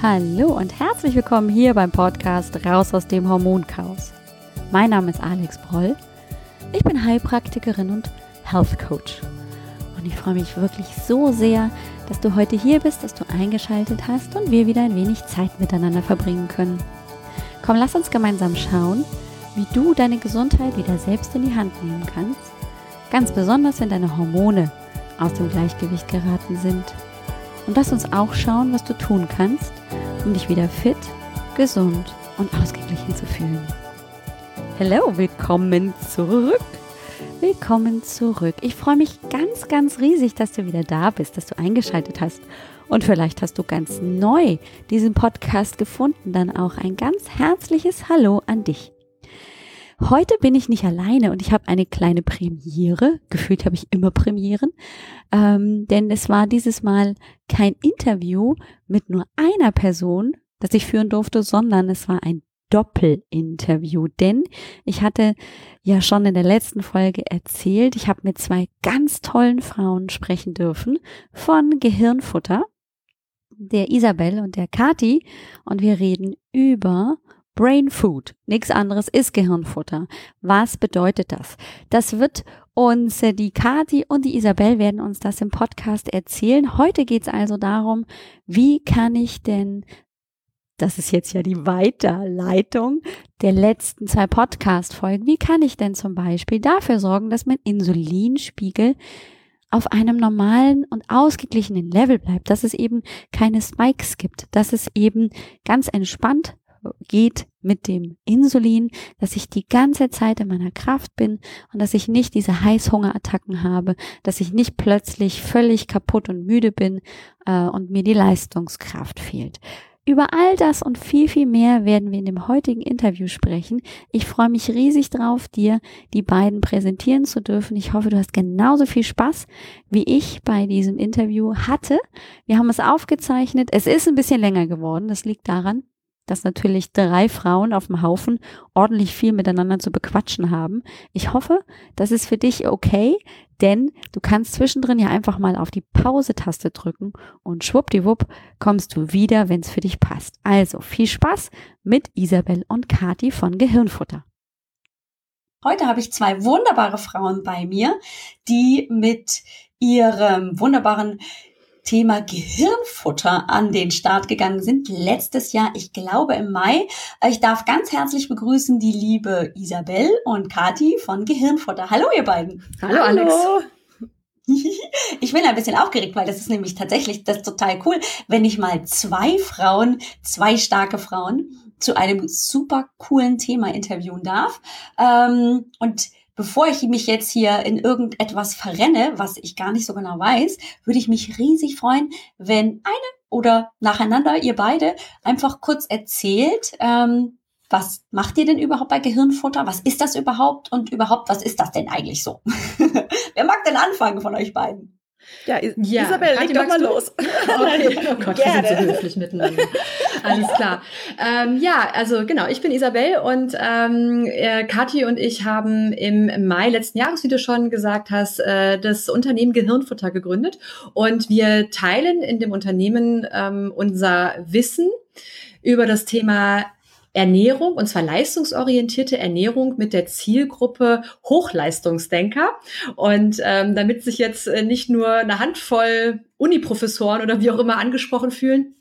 Hallo und herzlich willkommen hier beim Podcast Raus aus dem Hormonchaos. Mein Name ist Alex Broll. Ich bin Heilpraktikerin und Health Coach. Und ich freue mich wirklich so sehr, dass du heute hier bist, dass du eingeschaltet hast und wir wieder ein wenig Zeit miteinander verbringen können. Komm, lass uns gemeinsam schauen, wie du deine Gesundheit wieder selbst in die Hand nehmen kannst. Ganz besonders, wenn deine Hormone aus dem Gleichgewicht geraten sind. Und lass uns auch schauen, was du tun kannst, um dich wieder fit, gesund und ausgeglichen zu fühlen. Hallo, willkommen zurück. Willkommen zurück. Ich freue mich ganz, ganz riesig, dass du wieder da bist, dass du eingeschaltet hast. Und vielleicht hast du ganz neu diesen Podcast gefunden. Dann auch ein ganz herzliches Hallo an dich. Heute bin ich nicht alleine und ich habe eine kleine Premiere. Gefühlt habe ich immer Premieren. Ähm, denn es war dieses Mal kein Interview mit nur einer Person, das ich führen durfte, sondern es war ein Doppelinterview. Denn ich hatte ja schon in der letzten Folge erzählt, ich habe mit zwei ganz tollen Frauen sprechen dürfen von Gehirnfutter, der Isabel und der Kati. Und wir reden über Brain Food, nichts anderes ist Gehirnfutter. Was bedeutet das? Das wird uns äh, die Kati und die Isabel werden uns das im Podcast erzählen. Heute geht es also darum, wie kann ich denn das ist jetzt ja die Weiterleitung der letzten zwei Podcast-Folgen. Wie kann ich denn zum Beispiel dafür sorgen, dass mein Insulinspiegel auf einem normalen und ausgeglichenen Level bleibt, dass es eben keine Spikes gibt, dass es eben ganz entspannt geht mit dem Insulin, dass ich die ganze Zeit in meiner Kraft bin und dass ich nicht diese Heißhungerattacken habe, dass ich nicht plötzlich völlig kaputt und müde bin äh, und mir die Leistungskraft fehlt. Über all das und viel, viel mehr werden wir in dem heutigen Interview sprechen. Ich freue mich riesig drauf, dir die beiden präsentieren zu dürfen. Ich hoffe, du hast genauso viel Spaß, wie ich bei diesem Interview hatte. Wir haben es aufgezeichnet. Es ist ein bisschen länger geworden. Das liegt daran, dass natürlich drei Frauen auf dem Haufen ordentlich viel miteinander zu bequatschen haben. Ich hoffe, das ist für dich okay, denn du kannst zwischendrin ja einfach mal auf die Pause-Taste drücken und schwuppdiwupp kommst du wieder, wenn es für dich passt. Also viel Spaß mit Isabel und Kati von Gehirnfutter. Heute habe ich zwei wunderbare Frauen bei mir, die mit ihrem wunderbaren Thema Gehirnfutter an den Start gegangen sind. Letztes Jahr, ich glaube im Mai. Ich darf ganz herzlich begrüßen die liebe Isabel und Kati von Gehirnfutter. Hallo ihr beiden. Hallo, Hallo. Alex. Ich bin ein bisschen aufgeregt, weil das ist nämlich tatsächlich das ist total cool, wenn ich mal zwei Frauen, zwei starke Frauen zu einem super coolen Thema interviewen darf. Ähm, und bevor ich mich jetzt hier in irgendetwas verrenne, was ich gar nicht so genau weiß, würde ich mich riesig freuen, wenn eine oder nacheinander ihr beide einfach kurz erzählt, ähm, was macht ihr denn überhaupt bei Gehirnfutter? Was ist das überhaupt? Und überhaupt, was ist das denn eigentlich so? Wer mag denn anfangen von euch beiden? Ja, ja Isabel, leg doch mal los. Okay. Oh Gott, Gerne. wir sind so höflich miteinander. Alles klar. Ähm, ja, also genau, ich bin Isabel und ähm, äh, Kathi und ich haben im Mai letzten Jahres, wie du schon gesagt hast, äh, das Unternehmen Gehirnfutter gegründet und wir teilen in dem Unternehmen ähm, unser Wissen über das Thema Ernährung, und zwar leistungsorientierte Ernährung mit der Zielgruppe Hochleistungsdenker. Und ähm, damit sich jetzt äh, nicht nur eine Handvoll Uniprofessoren oder wie auch immer angesprochen fühlen,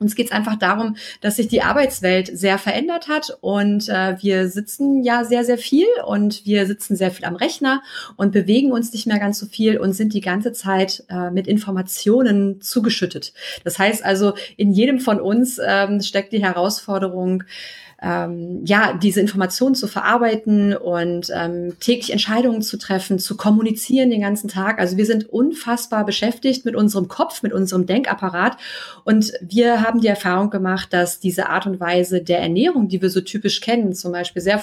uns geht es einfach darum, dass sich die Arbeitswelt sehr verändert hat und äh, wir sitzen ja sehr, sehr viel und wir sitzen sehr viel am Rechner und bewegen uns nicht mehr ganz so viel und sind die ganze Zeit äh, mit Informationen zugeschüttet. Das heißt also, in jedem von uns ähm, steckt die Herausforderung, ähm, ja, diese Informationen zu verarbeiten und ähm, täglich Entscheidungen zu treffen, zu kommunizieren den ganzen Tag. Also wir sind unfassbar beschäftigt mit unserem Kopf, mit unserem Denkapparat. Und wir haben die Erfahrung gemacht, dass diese Art und Weise der Ernährung, die wir so typisch kennen, zum Beispiel sehr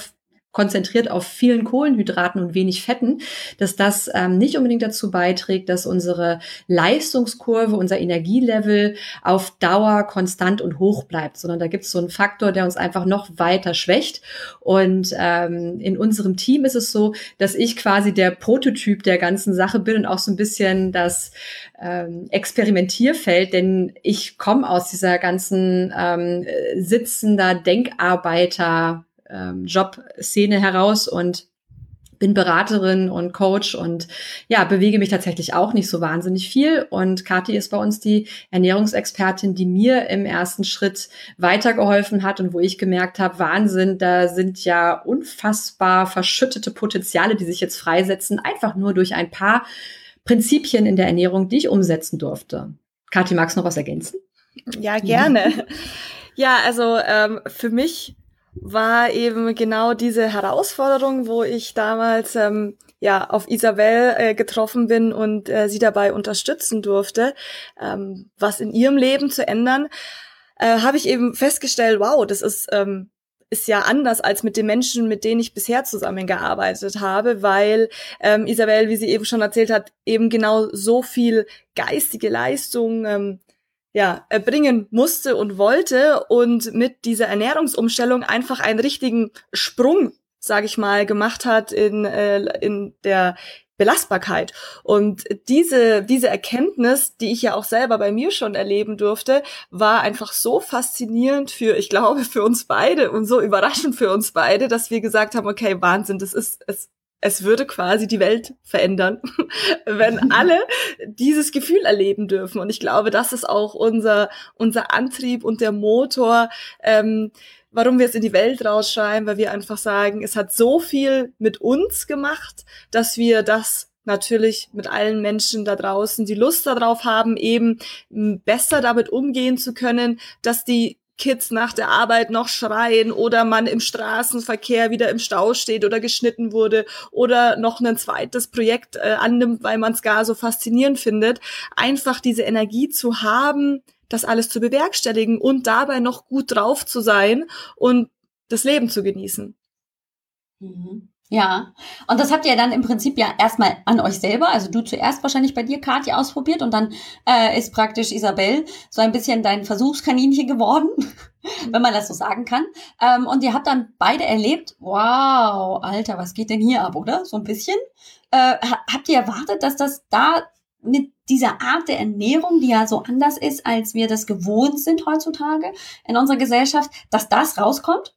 konzentriert auf vielen Kohlenhydraten und wenig Fetten, dass das ähm, nicht unbedingt dazu beiträgt, dass unsere Leistungskurve, unser Energielevel auf Dauer konstant und hoch bleibt, sondern da gibt es so einen Faktor, der uns einfach noch weiter schwächt. Und ähm, in unserem Team ist es so, dass ich quasi der Prototyp der ganzen Sache bin und auch so ein bisschen das ähm, Experimentierfeld, denn ich komme aus dieser ganzen ähm, sitzender Denkarbeiter ähm, Jobszene heraus und bin Beraterin und Coach und ja, bewege mich tatsächlich auch nicht so wahnsinnig viel. Und Kathi ist bei uns die Ernährungsexpertin, die mir im ersten Schritt weitergeholfen hat und wo ich gemerkt habe, Wahnsinn, da sind ja unfassbar verschüttete Potenziale, die sich jetzt freisetzen, einfach nur durch ein paar Prinzipien in der Ernährung, die ich umsetzen durfte. Kathi, magst du noch was ergänzen? Ja, gerne. Ja, also ähm, für mich war eben genau diese Herausforderung, wo ich damals ähm, ja auf Isabel äh, getroffen bin und äh, sie dabei unterstützen durfte, ähm, was in ihrem Leben zu ändern, äh, habe ich eben festgestellt, wow, das ist ähm, ist ja anders als mit den Menschen, mit denen ich bisher zusammengearbeitet habe, weil ähm, Isabel, wie sie eben schon erzählt hat, eben genau so viel geistige Leistung ähm, ja, erbringen musste und wollte und mit dieser Ernährungsumstellung einfach einen richtigen Sprung, sage ich mal, gemacht hat in, äh, in der Belastbarkeit. Und diese, diese Erkenntnis, die ich ja auch selber bei mir schon erleben durfte, war einfach so faszinierend für, ich glaube, für uns beide und so überraschend für uns beide, dass wir gesagt haben, okay, Wahnsinn, das ist, es es würde quasi die Welt verändern, wenn alle dieses Gefühl erleben dürfen. Und ich glaube, das ist auch unser, unser Antrieb und der Motor, ähm, warum wir es in die Welt rausschreiben, weil wir einfach sagen, es hat so viel mit uns gemacht, dass wir das natürlich mit allen Menschen da draußen, die Lust darauf haben, eben besser damit umgehen zu können, dass die Kids nach der Arbeit noch schreien oder man im Straßenverkehr wieder im Stau steht oder geschnitten wurde oder noch ein zweites Projekt äh, annimmt, weil man es gar so faszinierend findet. Einfach diese Energie zu haben, das alles zu bewerkstelligen und dabei noch gut drauf zu sein und das Leben zu genießen. Mhm. Ja, und das habt ihr dann im Prinzip ja erstmal an euch selber, also du zuerst wahrscheinlich bei dir, Kathi, ausprobiert und dann äh, ist praktisch Isabel so ein bisschen dein Versuchskaninchen geworden, wenn man das so sagen kann. Ähm, und ihr habt dann beide erlebt, wow, Alter, was geht denn hier ab, oder? So ein bisschen. Äh, habt ihr erwartet, dass das da mit dieser Art der Ernährung, die ja so anders ist, als wir das gewohnt sind heutzutage in unserer Gesellschaft, dass das rauskommt?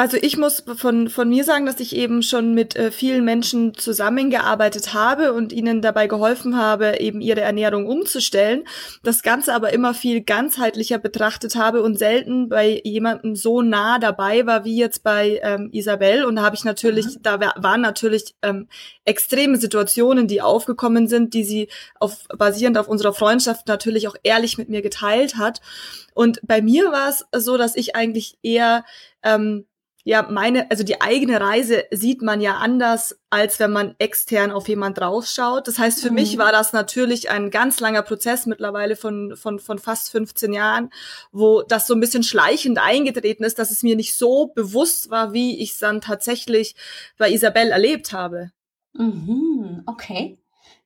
Also ich muss von, von mir sagen, dass ich eben schon mit äh, vielen Menschen zusammengearbeitet habe und ihnen dabei geholfen habe, eben ihre Ernährung umzustellen. Das Ganze aber immer viel ganzheitlicher betrachtet habe und selten bei jemandem so nah dabei war wie jetzt bei ähm, Isabel. Und da habe ich natürlich, mhm. da waren natürlich ähm, extreme Situationen, die aufgekommen sind, die sie auf, basierend auf unserer Freundschaft natürlich auch ehrlich mit mir geteilt hat. Und bei mir war es so, dass ich eigentlich eher ähm, ja, meine, also die eigene Reise sieht man ja anders, als wenn man extern auf jemand draufschaut. Das heißt, für mhm. mich war das natürlich ein ganz langer Prozess mittlerweile von, von, von fast 15 Jahren, wo das so ein bisschen schleichend eingetreten ist, dass es mir nicht so bewusst war, wie ich es dann tatsächlich bei Isabel erlebt habe. Mhm, okay.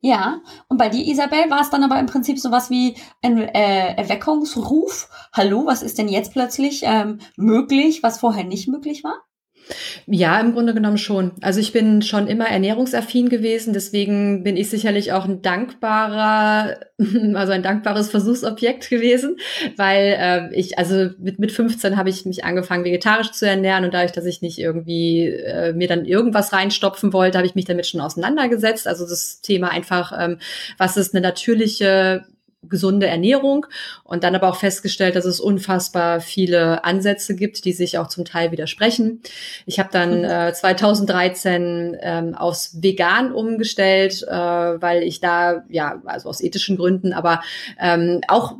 Ja, und bei dir, Isabel, war es dann aber im Prinzip sowas wie ein äh, Erweckungsruf. Hallo, was ist denn jetzt plötzlich ähm, möglich, was vorher nicht möglich war? Ja, im Grunde genommen schon. Also ich bin schon immer ernährungsaffin gewesen, deswegen bin ich sicherlich auch ein dankbarer, also ein dankbares Versuchsobjekt gewesen, weil äh, ich, also mit, mit 15 habe ich mich angefangen, vegetarisch zu ernähren und dadurch, dass ich nicht irgendwie äh, mir dann irgendwas reinstopfen wollte, habe ich mich damit schon auseinandergesetzt. Also das Thema einfach, ähm, was ist eine natürliche gesunde Ernährung und dann aber auch festgestellt, dass es unfassbar viele Ansätze gibt, die sich auch zum Teil widersprechen. Ich habe dann mhm. äh, 2013 ähm, aus vegan umgestellt, äh, weil ich da ja also aus ethischen Gründen, aber ähm, auch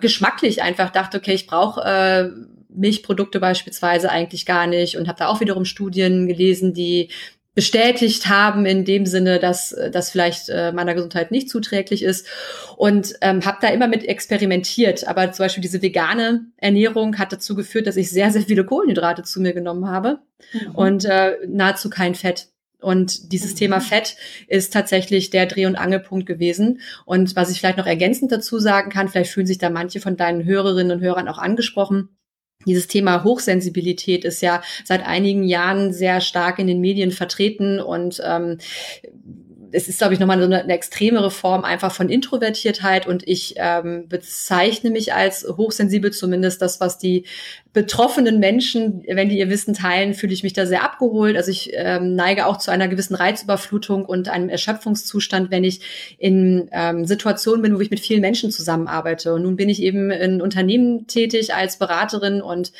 geschmacklich einfach dachte, okay, ich brauche äh, Milchprodukte beispielsweise eigentlich gar nicht und habe da auch wiederum Studien gelesen, die bestätigt haben in dem Sinne, dass das vielleicht äh, meiner Gesundheit nicht zuträglich ist und ähm, habe da immer mit experimentiert. Aber zum Beispiel diese vegane Ernährung hat dazu geführt, dass ich sehr sehr viele Kohlenhydrate zu mir genommen habe mhm. und äh, nahezu kein Fett. Und dieses mhm. Thema Fett ist tatsächlich der Dreh- und Angelpunkt gewesen. Und was ich vielleicht noch ergänzend dazu sagen kann, vielleicht fühlen sich da manche von deinen Hörerinnen und Hörern auch angesprochen dieses Thema Hochsensibilität ist ja seit einigen Jahren sehr stark in den Medien vertreten und ähm, es ist, glaube ich, nochmal so eine, eine extremere Form einfach von Introvertiertheit und ich ähm, bezeichne mich als hochsensibel, zumindest das, was die betroffenen Menschen, wenn die ihr Wissen teilen, fühle ich mich da sehr abgeholt. Also ich ähm, neige auch zu einer gewissen Reizüberflutung und einem Erschöpfungszustand, wenn ich in ähm, Situationen bin, wo ich mit vielen Menschen zusammenarbeite. Und nun bin ich eben in Unternehmen tätig als Beraterin und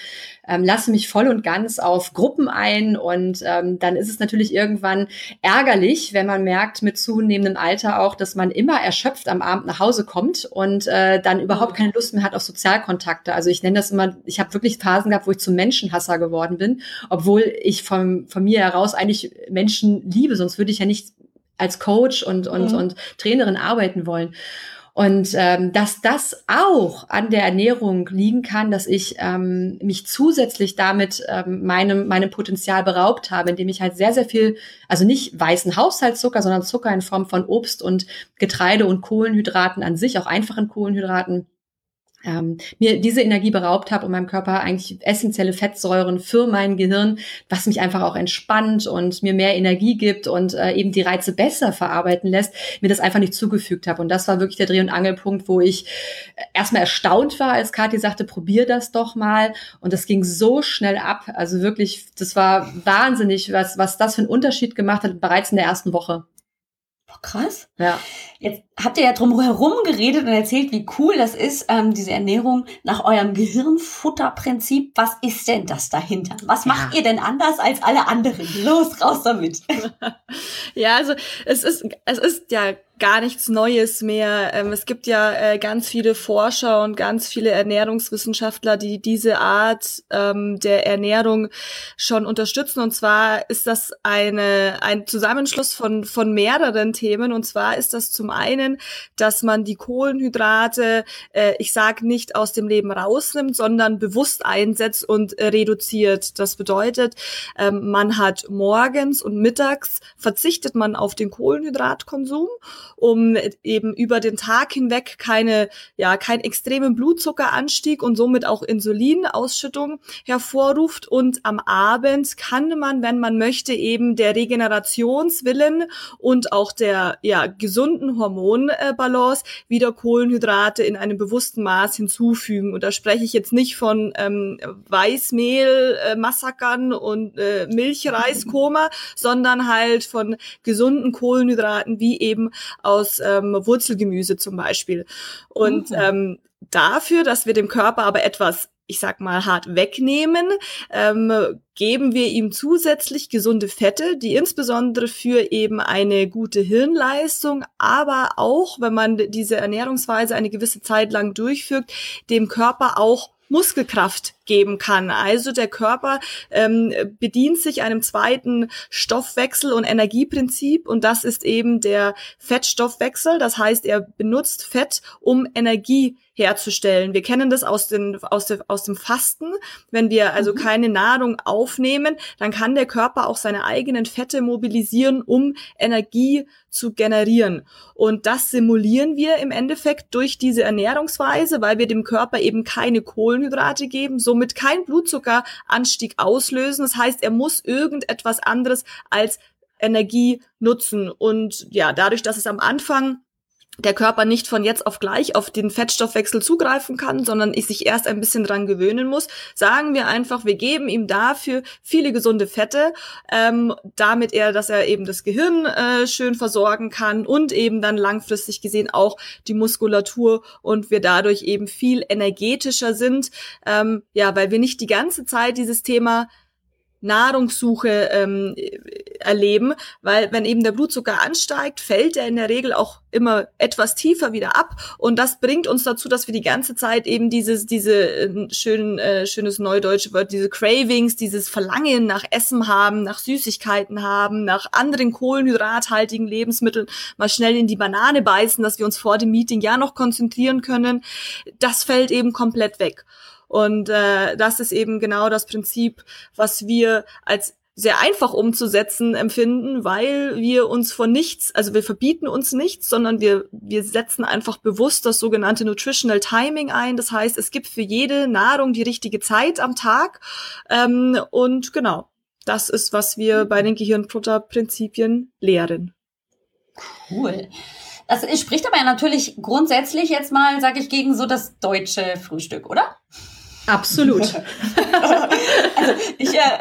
ähm, lasse mich voll und ganz auf Gruppen ein. Und ähm, dann ist es natürlich irgendwann ärgerlich, wenn man merkt mit zunehmendem Alter auch, dass man immer erschöpft am Abend nach Hause kommt und äh, dann überhaupt keine Lust mehr hat auf Sozialkontakte. Also ich nenne das immer, ich habe wirklich Phasen gehabt, wo ich zum Menschenhasser geworden bin, obwohl ich von, von mir heraus eigentlich Menschen liebe, sonst würde ich ja nicht als Coach und, und, mhm. und Trainerin arbeiten wollen. Und ähm, dass das auch an der Ernährung liegen kann, dass ich ähm, mich zusätzlich damit ähm, meinem, meinem Potenzial beraubt habe, indem ich halt sehr, sehr viel, also nicht weißen Haushaltszucker, sondern Zucker in Form von Obst und Getreide und Kohlenhydraten an sich, auch einfachen Kohlenhydraten, ähm, mir diese Energie beraubt habe und meinem Körper eigentlich essentielle Fettsäuren für mein Gehirn, was mich einfach auch entspannt und mir mehr Energie gibt und äh, eben die Reize besser verarbeiten lässt, mir das einfach nicht zugefügt habe. Und das war wirklich der Dreh- und Angelpunkt, wo ich äh, erstmal erstaunt war, als Kathi sagte, probier das doch mal. Und das ging so schnell ab. Also wirklich, das war wahnsinnig, was, was das für einen Unterschied gemacht hat, bereits in der ersten Woche. Boah, krass. Ja. Jetzt habt ihr ja drum herum geredet und erzählt, wie cool das ist, ähm, diese Ernährung nach eurem Gehirnfutterprinzip. Was ist denn das dahinter? Was ja. macht ihr denn anders als alle anderen? Los, raus damit. ja, also es ist, es ist ja gar nichts Neues mehr. Ähm, es gibt ja äh, ganz viele Forscher und ganz viele Ernährungswissenschaftler, die diese Art ähm, der Ernährung schon unterstützen. Und zwar ist das eine, ein Zusammenschluss von, von mehreren Themen. Und zwar ist das zum einen, dass man die Kohlenhydrate, äh, ich sage nicht aus dem Leben rausnimmt, sondern bewusst einsetzt und äh, reduziert. Das bedeutet, ähm, man hat morgens und mittags verzichtet man auf den Kohlenhydratkonsum um eben über den Tag hinweg keine, ja, keinen extremen Blutzuckeranstieg und somit auch Insulinausschüttung hervorruft. Und am Abend kann man, wenn man möchte, eben der Regenerationswillen und auch der ja, gesunden Hormonbalance wieder Kohlenhydrate in einem bewussten Maß hinzufügen. Und da spreche ich jetzt nicht von ähm, Weißmehl-Massakern und äh, Milchreiskoma, sondern halt von gesunden Kohlenhydraten wie eben aus ähm, Wurzelgemüse zum Beispiel. Und mhm. ähm, dafür, dass wir dem Körper aber etwas ich sag mal, hart wegnehmen, ähm, geben wir ihm zusätzlich gesunde Fette, die insbesondere für eben eine gute Hirnleistung, aber auch, wenn man diese Ernährungsweise eine gewisse Zeit lang durchführt, dem Körper auch Muskelkraft geben kann. Also der Körper ähm, bedient sich einem zweiten Stoffwechsel- und Energieprinzip und das ist eben der Fettstoffwechsel. Das heißt, er benutzt Fett, um Energie herzustellen. Wir kennen das aus, den, aus, de, aus dem Fasten. Wenn wir also mhm. keine Nahrung aufnehmen, dann kann der Körper auch seine eigenen Fette mobilisieren, um Energie zu generieren. Und das simulieren wir im Endeffekt durch diese Ernährungsweise, weil wir dem Körper eben keine Kohlenhydrate geben, so somit keinen Blutzuckeranstieg auslösen. Das heißt, er muss irgendetwas anderes als Energie nutzen. Und ja, dadurch, dass es am Anfang der Körper nicht von jetzt auf gleich auf den Fettstoffwechsel zugreifen kann, sondern ich sich erst ein bisschen dran gewöhnen muss, sagen wir einfach, wir geben ihm dafür viele gesunde Fette, ähm, damit er, dass er eben das Gehirn äh, schön versorgen kann und eben dann langfristig gesehen auch die Muskulatur und wir dadurch eben viel energetischer sind, ähm, ja, weil wir nicht die ganze Zeit dieses Thema Nahrungssuche ähm, erleben, weil wenn eben der Blutzucker ansteigt, fällt er in der Regel auch immer etwas tiefer wieder ab und das bringt uns dazu, dass wir die ganze Zeit eben dieses diese äh, schönen äh, schönes neudeutsche Wort diese Cravings, dieses Verlangen nach Essen haben, nach Süßigkeiten haben, nach anderen kohlenhydrathaltigen Lebensmitteln, mal schnell in die Banane beißen, dass wir uns vor dem Meeting ja noch konzentrieren können, das fällt eben komplett weg. Und äh, das ist eben genau das Prinzip, was wir als sehr einfach umzusetzen empfinden, weil wir uns von nichts, also wir verbieten uns nichts, sondern wir, wir setzen einfach bewusst das sogenannte Nutritional Timing ein. Das heißt, es gibt für jede Nahrung die richtige Zeit am Tag. Ähm, und genau, das ist, was wir bei den Gehirnfutter-Prinzipien lehren. Cool. Das spricht aber ja natürlich grundsätzlich jetzt mal, sage ich, gegen so das deutsche Frühstück, oder? Absolut. also ich, äh,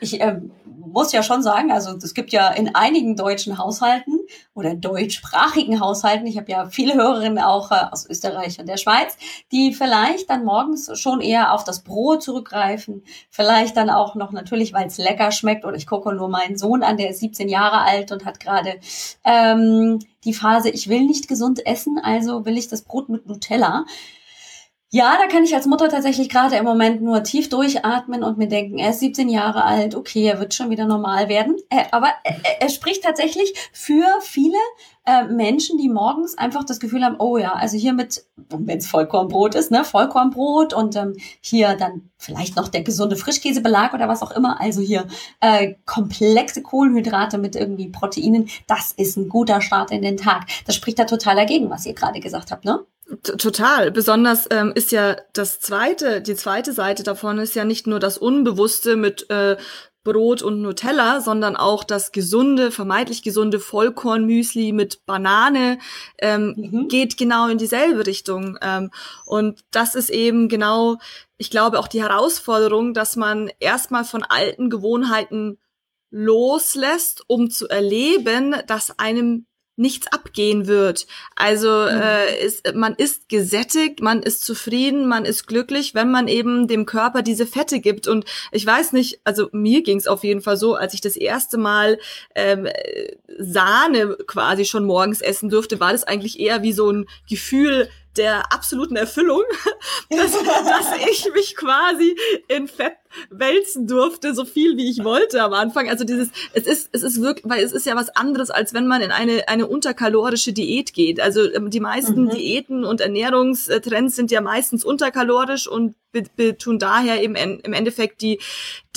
ich äh, muss ja schon sagen, also es gibt ja in einigen deutschen Haushalten oder deutschsprachigen Haushalten, ich habe ja viele Hörerinnen auch äh, aus Österreich und der Schweiz, die vielleicht dann morgens schon eher auf das Brot zurückgreifen, vielleicht dann auch noch natürlich, weil es lecker schmeckt oder ich gucke nur meinen Sohn an, der ist 17 Jahre alt und hat gerade ähm, die Phase, ich will nicht gesund essen, also will ich das Brot mit Nutella. Ja, da kann ich als Mutter tatsächlich gerade im Moment nur tief durchatmen und mir denken, er ist 17 Jahre alt, okay, er wird schon wieder normal werden. Äh, aber er, er spricht tatsächlich für viele äh, Menschen, die morgens einfach das Gefühl haben, oh ja, also hier mit, wenn es Vollkornbrot ist, ne, Vollkornbrot und ähm, hier dann vielleicht noch der gesunde Frischkäsebelag oder was auch immer, also hier äh, komplexe Kohlenhydrate mit irgendwie Proteinen, das ist ein guter Start in den Tag. Das spricht da total dagegen, was ihr gerade gesagt habt, ne? Total. Besonders ähm, ist ja das zweite, die zweite Seite davon ist ja nicht nur das Unbewusste mit äh, Brot und Nutella, sondern auch das gesunde, vermeintlich gesunde Vollkornmüsli mit Banane ähm, mhm. geht genau in dieselbe Richtung. Ähm, und das ist eben genau, ich glaube, auch die Herausforderung, dass man erstmal von alten Gewohnheiten loslässt, um zu erleben, dass einem nichts abgehen wird. Also mhm. äh, ist, man ist gesättigt, man ist zufrieden, man ist glücklich, wenn man eben dem Körper diese Fette gibt. Und ich weiß nicht, also mir ging es auf jeden Fall so, als ich das erste Mal ähm, Sahne quasi schon morgens essen durfte, war das eigentlich eher wie so ein Gefühl, der absoluten Erfüllung, dass, dass ich mich quasi in Fett wälzen durfte, so viel wie ich wollte am Anfang. Also dieses, es ist, es ist wirklich, weil es ist ja was anderes, als wenn man in eine, eine unterkalorische Diät geht. Also ähm, die meisten mhm. Diäten und Ernährungstrends sind ja meistens unterkalorisch und tun daher eben im Endeffekt die,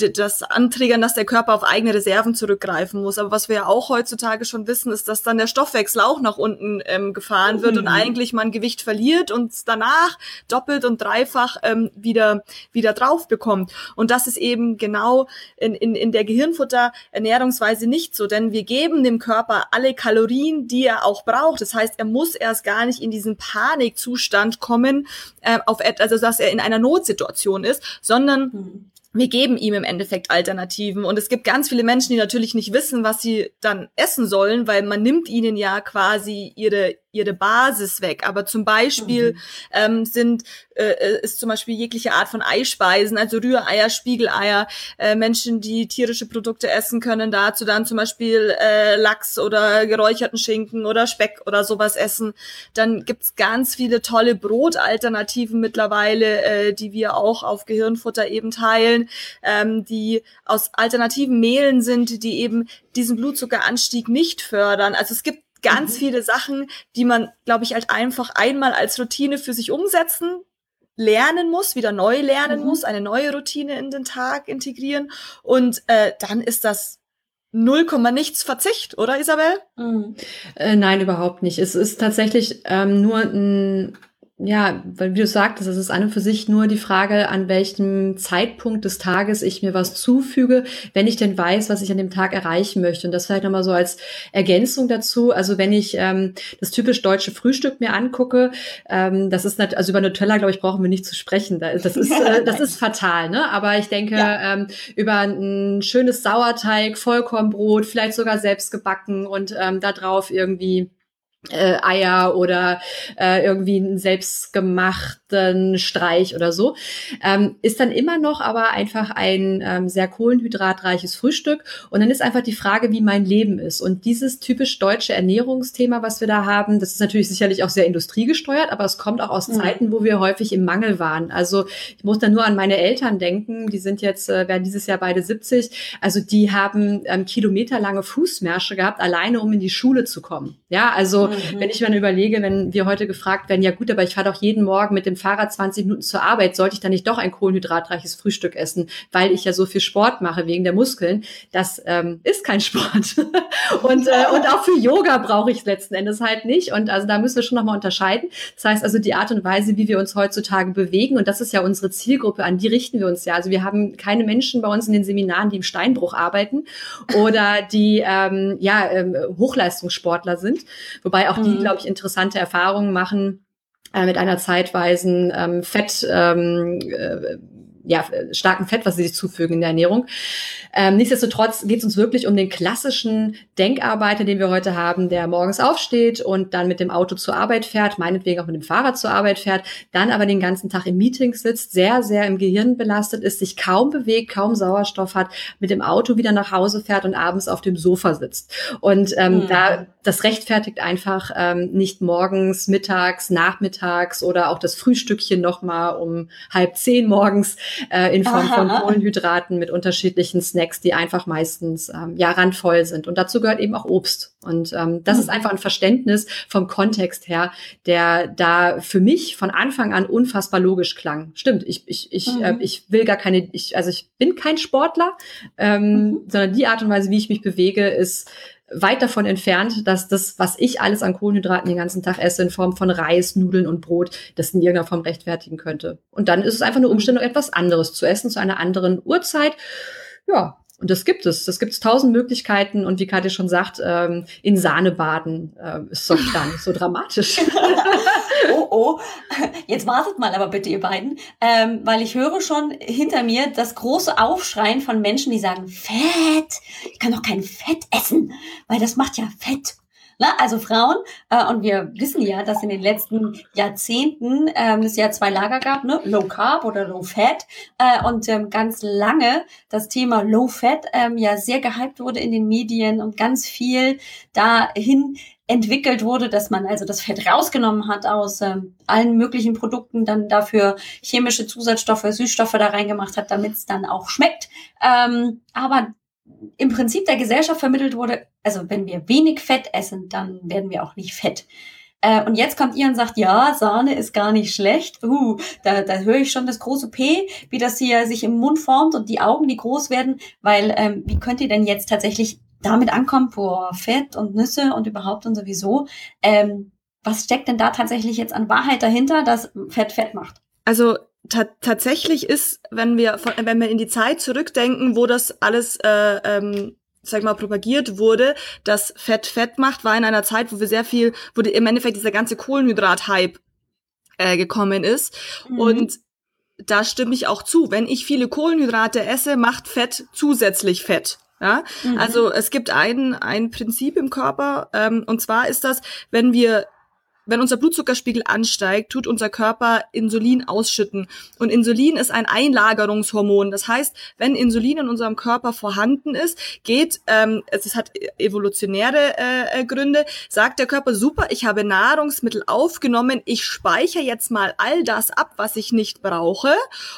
die, das Anträgern, dass der Körper auf eigene Reserven zurückgreifen muss. Aber was wir ja auch heutzutage schon wissen, ist, dass dann der Stoffwechsel auch nach unten ähm, gefahren wird mhm. und eigentlich man Gewicht verliert und danach doppelt und dreifach ähm, wieder, wieder drauf bekommt. Und das ist eben genau in, in, in der Gehirnfutter-Ernährungsweise nicht so, denn wir geben dem Körper alle Kalorien, die er auch braucht. Das heißt, er muss erst gar nicht in diesen Panikzustand kommen, äh, auf, also dass er in einer Notsituation ist, sondern mhm wir geben ihm im Endeffekt Alternativen. Und es gibt ganz viele Menschen, die natürlich nicht wissen, was sie dann essen sollen, weil man nimmt ihnen ja quasi ihre, ihre Basis weg. Aber zum Beispiel mhm. ähm, sind äh, ist zum Beispiel jegliche Art von Eispeisen, also Rühreier, Spiegeleier, äh, Menschen, die tierische Produkte essen können, dazu dann zum Beispiel äh, Lachs oder geräucherten Schinken oder Speck oder sowas essen. Dann gibt's ganz viele tolle Brotalternativen mittlerweile, äh, die wir auch auf Gehirnfutter eben teilen, ähm, die aus alternativen Mehlen sind, die eben diesen Blutzuckeranstieg nicht fördern. Also es gibt ganz mhm. viele Sachen, die man, glaube ich, halt einfach einmal als Routine für sich umsetzen lernen muss, wieder neu lernen mhm. muss, eine neue Routine in den Tag integrieren. Und äh, dann ist das null nichts Verzicht, oder Isabel? Mhm. Äh, nein, überhaupt nicht. Es ist tatsächlich ähm, nur ein ja, weil wie du sagtest, es ist an und für sich nur die Frage, an welchem Zeitpunkt des Tages ich mir was zufüge, wenn ich denn weiß, was ich an dem Tag erreichen möchte. Und das vielleicht nochmal so als Ergänzung dazu. Also wenn ich ähm, das typisch deutsche Frühstück mir angucke, ähm, das ist nicht, also über Nutella, glaube ich, brauchen wir nicht zu sprechen. Das ist, äh, das ist fatal, ne? Aber ich denke, ja. ähm, über ein schönes Sauerteig, Vollkornbrot, vielleicht sogar selbst gebacken und ähm, da drauf irgendwie äh, Eier oder äh, irgendwie einen selbstgemachten Streich oder so. Ähm, ist dann immer noch aber einfach ein ähm, sehr kohlenhydratreiches Frühstück. Und dann ist einfach die Frage, wie mein Leben ist. Und dieses typisch deutsche Ernährungsthema, was wir da haben, das ist natürlich sicherlich auch sehr industriegesteuert, aber es kommt auch aus mhm. Zeiten, wo wir häufig im Mangel waren. Also ich muss da nur an meine Eltern denken, die sind jetzt, äh, werden dieses Jahr beide 70. Also die haben ähm, kilometerlange Fußmärsche gehabt, alleine um in die Schule zu kommen. Ja, also Mhm. Wenn ich mir überlege, wenn wir heute gefragt werden, ja gut, aber ich fahre doch jeden Morgen mit dem Fahrrad 20 Minuten zur Arbeit, sollte ich dann nicht doch ein kohlenhydratreiches Frühstück essen, weil ich ja so viel Sport mache wegen der Muskeln? Das ähm, ist kein Sport. und, äh, und auch für Yoga brauche ich es letzten Endes halt nicht. Und also da müssen wir schon nochmal unterscheiden. Das heißt also die Art und Weise, wie wir uns heutzutage bewegen, und das ist ja unsere Zielgruppe, an die richten wir uns ja. Also wir haben keine Menschen bei uns in den Seminaren, die im Steinbruch arbeiten oder die ähm, ja ähm, Hochleistungssportler sind. Wobei auch die, mhm. glaube ich, interessante Erfahrungen machen äh, mit einer zeitweisen ähm, Fett, ähm, äh, ja, starken Fett, was sie sich zufügen in der Ernährung. Ähm, nichtsdestotrotz geht es uns wirklich um den klassischen Denkarbeiter, den wir heute haben, der morgens aufsteht und dann mit dem Auto zur Arbeit fährt, meinetwegen auch mit dem Fahrrad zur Arbeit fährt, dann aber den ganzen Tag im Meeting sitzt, sehr, sehr im Gehirn belastet ist, sich kaum bewegt, kaum Sauerstoff hat, mit dem Auto wieder nach Hause fährt und abends auf dem Sofa sitzt. Und ähm, mhm. da das rechtfertigt einfach ähm, nicht morgens, mittags, nachmittags oder auch das Frühstückchen nochmal um halb zehn morgens äh, in Form von Kohlenhydraten mit unterschiedlichen Snacks, die einfach meistens ähm, ja randvoll sind. Und dazu gehört eben auch Obst. Und ähm, das mhm. ist einfach ein Verständnis vom Kontext her, der da für mich von Anfang an unfassbar logisch klang. Stimmt, ich, ich, ich, mhm. äh, ich will gar keine, ich, also ich bin kein Sportler, ähm, mhm. sondern die Art und Weise, wie ich mich bewege, ist weit davon entfernt, dass das, was ich alles an Kohlenhydraten den ganzen Tag esse, in Form von Reis, Nudeln und Brot, das in irgendeiner Form rechtfertigen könnte. Und dann ist es einfach eine Umstellung, etwas anderes zu essen, zu einer anderen Uhrzeit. Ja, und das gibt es. Das gibt es tausend Möglichkeiten. Und wie Katja schon sagt, ähm, in Sahne baden äh, ist doch gar nicht so dramatisch. oh, oh. Jetzt wartet mal aber bitte, ihr beiden. Ähm, weil ich höre schon hinter mir das große Aufschreien von Menschen, die sagen, Fett! Ich kann doch kein Fett essen, weil das macht ja Fett. Na, also Frauen, äh, und wir wissen ja, dass in den letzten Jahrzehnten ähm, es ja zwei Lager gab, ne? Low Carb oder Low Fat. Äh, und ähm, ganz lange das Thema Low Fat ähm, ja sehr gehypt wurde in den Medien und ganz viel dahin entwickelt wurde, dass man also das Fett rausgenommen hat aus ähm, allen möglichen Produkten, dann dafür chemische Zusatzstoffe, Süßstoffe da reingemacht hat, damit es dann auch schmeckt. Ähm, aber im Prinzip der Gesellschaft vermittelt wurde, also wenn wir wenig Fett essen, dann werden wir auch nicht fett. Äh, und jetzt kommt ihr und sagt, ja, Sahne ist gar nicht schlecht. Uh, da, da höre ich schon das große P, wie das hier sich im Mund formt und die Augen, die groß werden, weil ähm, wie könnt ihr denn jetzt tatsächlich damit ankommen, boah, Fett und Nüsse und überhaupt und sowieso. Ähm, was steckt denn da tatsächlich jetzt an Wahrheit dahinter, dass Fett Fett macht? Also ta tatsächlich ist, wenn wir, wenn wir in die Zeit zurückdenken, wo das alles äh, ähm, sag mal, propagiert wurde, dass Fett Fett macht, war in einer Zeit, wo wir sehr viel, wo im Endeffekt dieser ganze Kohlenhydrat-Hype äh, gekommen ist. Mhm. Und da stimme ich auch zu. Wenn ich viele Kohlenhydrate esse, macht Fett zusätzlich Fett. Ja, mhm. also es gibt ein, ein Prinzip im Körper, ähm, und zwar ist das, wenn wir wenn unser Blutzuckerspiegel ansteigt, tut unser Körper Insulin ausschütten. Und Insulin ist ein Einlagerungshormon. Das heißt, wenn Insulin in unserem Körper vorhanden ist, geht, ähm, es hat evolutionäre äh, äh, Gründe, sagt der Körper, super, ich habe Nahrungsmittel aufgenommen, ich speichere jetzt mal all das ab, was ich nicht brauche,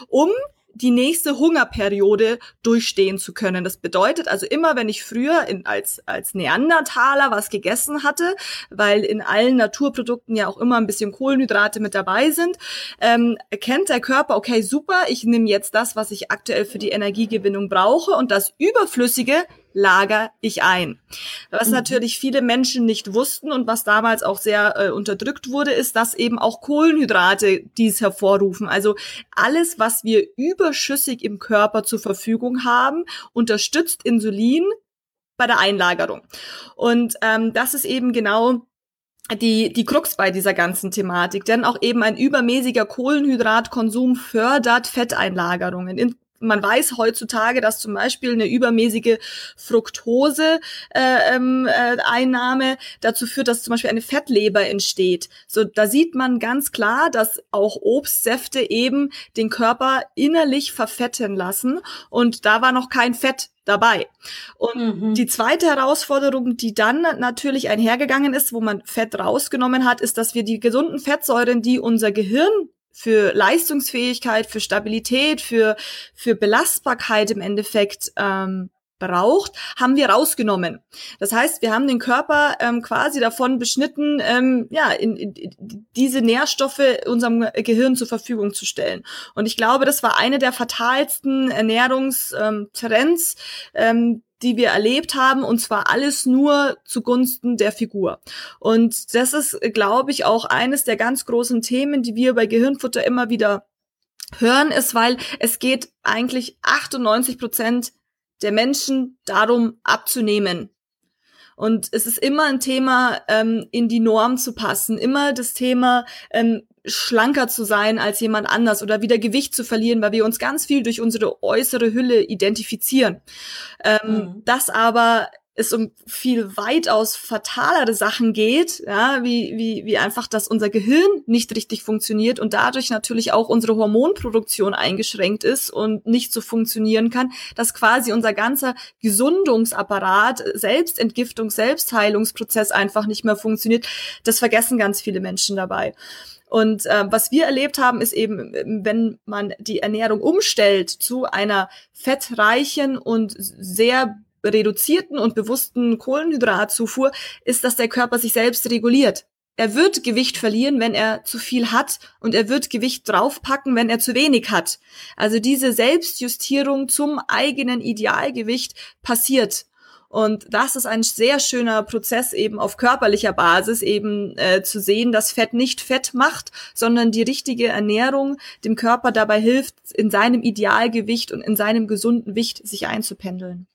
um die nächste Hungerperiode durchstehen zu können. Das bedeutet also immer, wenn ich früher in, als, als Neandertaler was gegessen hatte, weil in allen Naturprodukten ja auch immer ein bisschen Kohlenhydrate mit dabei sind, ähm, erkennt der Körper, okay, super, ich nehme jetzt das, was ich aktuell für die Energiegewinnung brauche und das Überflüssige lager ich ein. Was mhm. natürlich viele Menschen nicht wussten und was damals auch sehr äh, unterdrückt wurde, ist, dass eben auch Kohlenhydrate dies hervorrufen. Also alles, was wir überschüssig im Körper zur Verfügung haben, unterstützt Insulin bei der Einlagerung. Und ähm, das ist eben genau die, die Krux bei dieser ganzen Thematik, denn auch eben ein übermäßiger Kohlenhydratkonsum fördert Fetteinlagerungen. In, man weiß heutzutage, dass zum Beispiel eine übermäßige Fructose äh, ähm, äh, Einnahme dazu führt, dass zum Beispiel eine Fettleber entsteht. So, da sieht man ganz klar, dass auch Obstsäfte eben den Körper innerlich verfetten lassen und da war noch kein Fett dabei. Und mhm. die zweite Herausforderung, die dann natürlich einhergegangen ist, wo man Fett rausgenommen hat, ist, dass wir die gesunden Fettsäuren, die unser Gehirn für Leistungsfähigkeit, für Stabilität, für, für Belastbarkeit im Endeffekt ähm, braucht, haben wir rausgenommen. Das heißt, wir haben den Körper ähm, quasi davon beschnitten, ähm, ja, in, in, diese Nährstoffe unserem Gehirn zur Verfügung zu stellen. Und ich glaube, das war eine der fatalsten Ernährungstrends, ähm, die wir erlebt haben, und zwar alles nur zugunsten der Figur. Und das ist, glaube ich, auch eines der ganz großen Themen, die wir bei Gehirnfutter immer wieder hören, ist, weil es geht eigentlich 98 Prozent der Menschen darum abzunehmen. Und es ist immer ein Thema, ähm, in die Norm zu passen, immer das Thema, ähm, schlanker zu sein als jemand anders oder wieder Gewicht zu verlieren, weil wir uns ganz viel durch unsere äußere Hülle identifizieren. Ähm, mhm. Das aber es um viel weitaus fatalere Sachen geht, ja, wie, wie, wie einfach, dass unser Gehirn nicht richtig funktioniert und dadurch natürlich auch unsere Hormonproduktion eingeschränkt ist und nicht so funktionieren kann, dass quasi unser ganzer Gesundungsapparat, Selbstentgiftung, Selbstheilungsprozess einfach nicht mehr funktioniert. Das vergessen ganz viele Menschen dabei. Und äh, was wir erlebt haben, ist eben, wenn man die Ernährung umstellt zu einer fettreichen und sehr reduzierten und bewussten Kohlenhydratzufuhr, ist, dass der Körper sich selbst reguliert. Er wird Gewicht verlieren, wenn er zu viel hat und er wird Gewicht draufpacken, wenn er zu wenig hat. Also diese Selbstjustierung zum eigenen Idealgewicht passiert. Und das ist ein sehr schöner Prozess eben auf körperlicher Basis eben äh, zu sehen, dass Fett nicht Fett macht, sondern die richtige Ernährung dem Körper dabei hilft, in seinem Idealgewicht und in seinem gesunden Wicht sich einzupendeln.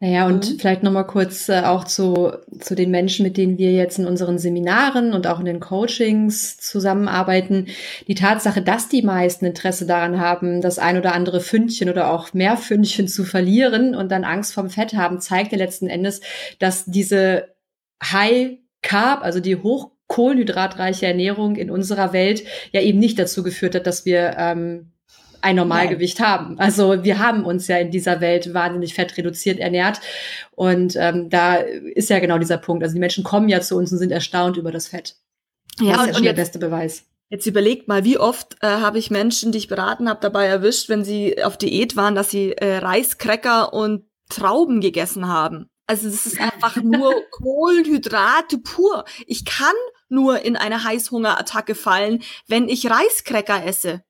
Naja, und mhm. vielleicht nochmal kurz äh, auch zu, zu den Menschen, mit denen wir jetzt in unseren Seminaren und auch in den Coachings zusammenarbeiten. Die Tatsache, dass die meisten Interesse daran haben, das ein oder andere Fündchen oder auch mehr Fündchen zu verlieren und dann Angst vom Fett haben, zeigt ja letzten Endes, dass diese High Carb, also die hoch kohlenhydratreiche Ernährung in unserer Welt ja eben nicht dazu geführt hat, dass wir ähm, ein Normalgewicht Nein. haben. Also wir haben uns ja in dieser Welt wahnsinnig fettreduziert ernährt. Und ähm, da ist ja genau dieser Punkt. Also die Menschen kommen ja zu uns und sind erstaunt über das Fett. Ja, das ist ja schon der beste Beweis. Jetzt überlegt mal, wie oft äh, habe ich Menschen, die ich beraten habe, dabei erwischt, wenn sie auf Diät waren, dass sie äh, Reiskräcker und Trauben gegessen haben. Also das ist einfach nur Kohlenhydrate pur. Ich kann nur in eine Heißhungerattacke fallen, wenn ich Reiskräcker esse.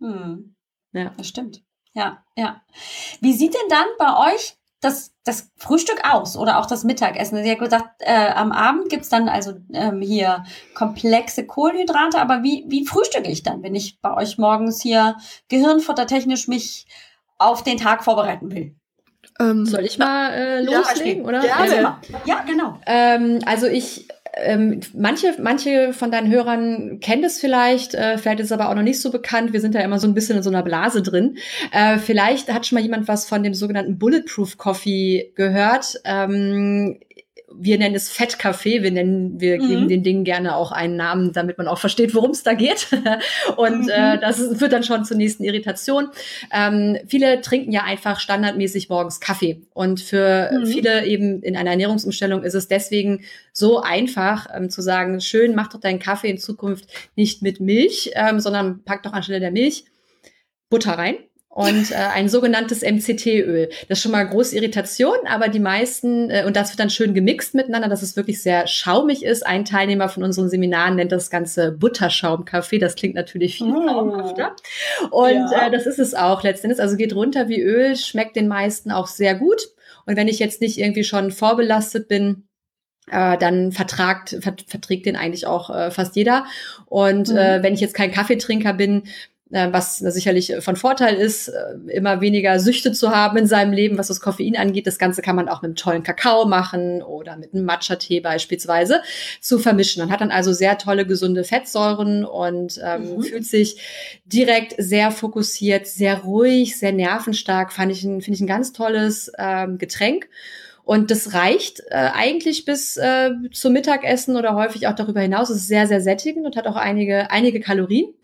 Hm. Ja. Das stimmt. Ja, ja. Wie sieht denn dann bei euch das, das Frühstück aus oder auch das Mittagessen? Sie hat gesagt, äh, am Abend gibt's dann also ähm, hier komplexe Kohlenhydrate, aber wie, wie frühstücke ich dann, wenn ich bei euch morgens hier gehirnfuttertechnisch mich auf den Tag vorbereiten will? Ähm, Soll ich mal äh, loslegen, ja, oder? Ja, ja genau. Ähm, also ich ähm, manche, manche von deinen Hörern kennen das vielleicht, äh, vielleicht ist es aber auch noch nicht so bekannt. Wir sind ja immer so ein bisschen in so einer Blase drin. Äh, vielleicht hat schon mal jemand was von dem sogenannten Bulletproof Coffee gehört. Ähm, wir nennen es Fettkaffee, wir nennen, wir mhm. geben den Dingen gerne auch einen Namen, damit man auch versteht, worum es da geht. Und mhm. äh, das führt dann schon zur nächsten Irritation. Ähm, viele trinken ja einfach standardmäßig morgens Kaffee. Und für mhm. viele eben in einer Ernährungsumstellung ist es deswegen so einfach ähm, zu sagen, schön, mach doch deinen Kaffee in Zukunft nicht mit Milch, ähm, sondern pack doch anstelle der Milch Butter rein und äh, ein sogenanntes MCT-Öl. Das ist schon mal große Irritation, aber die meisten, äh, und das wird dann schön gemixt miteinander, dass es wirklich sehr schaumig ist. Ein Teilnehmer von unseren Seminaren nennt das Ganze Butterschaumkaffee. Das klingt natürlich viel oh. traumhafter. Und ja. äh, das ist es auch letztendlich. Also geht runter wie Öl, schmeckt den meisten auch sehr gut. Und wenn ich jetzt nicht irgendwie schon vorbelastet bin, äh, dann vertragt, vert, verträgt den eigentlich auch äh, fast jeder. Und mhm. äh, wenn ich jetzt kein Kaffeetrinker bin, was sicherlich von Vorteil ist, äh, immer weniger Süchte zu haben in seinem Leben, was das Koffein angeht. Das Ganze kann man auch mit einem tollen Kakao machen oder mit einem Matcha-Tee beispielsweise zu vermischen. Man hat dann also sehr tolle, gesunde Fettsäuren und ähm, mhm. fühlt sich direkt sehr fokussiert, sehr ruhig, sehr nervenstark. Fand ich ein, finde ich ein ganz tolles ähm, Getränk. Und das reicht äh, eigentlich bis äh, zum Mittagessen oder häufig auch darüber hinaus. Es ist sehr, sehr sättigend und hat auch einige, einige Kalorien.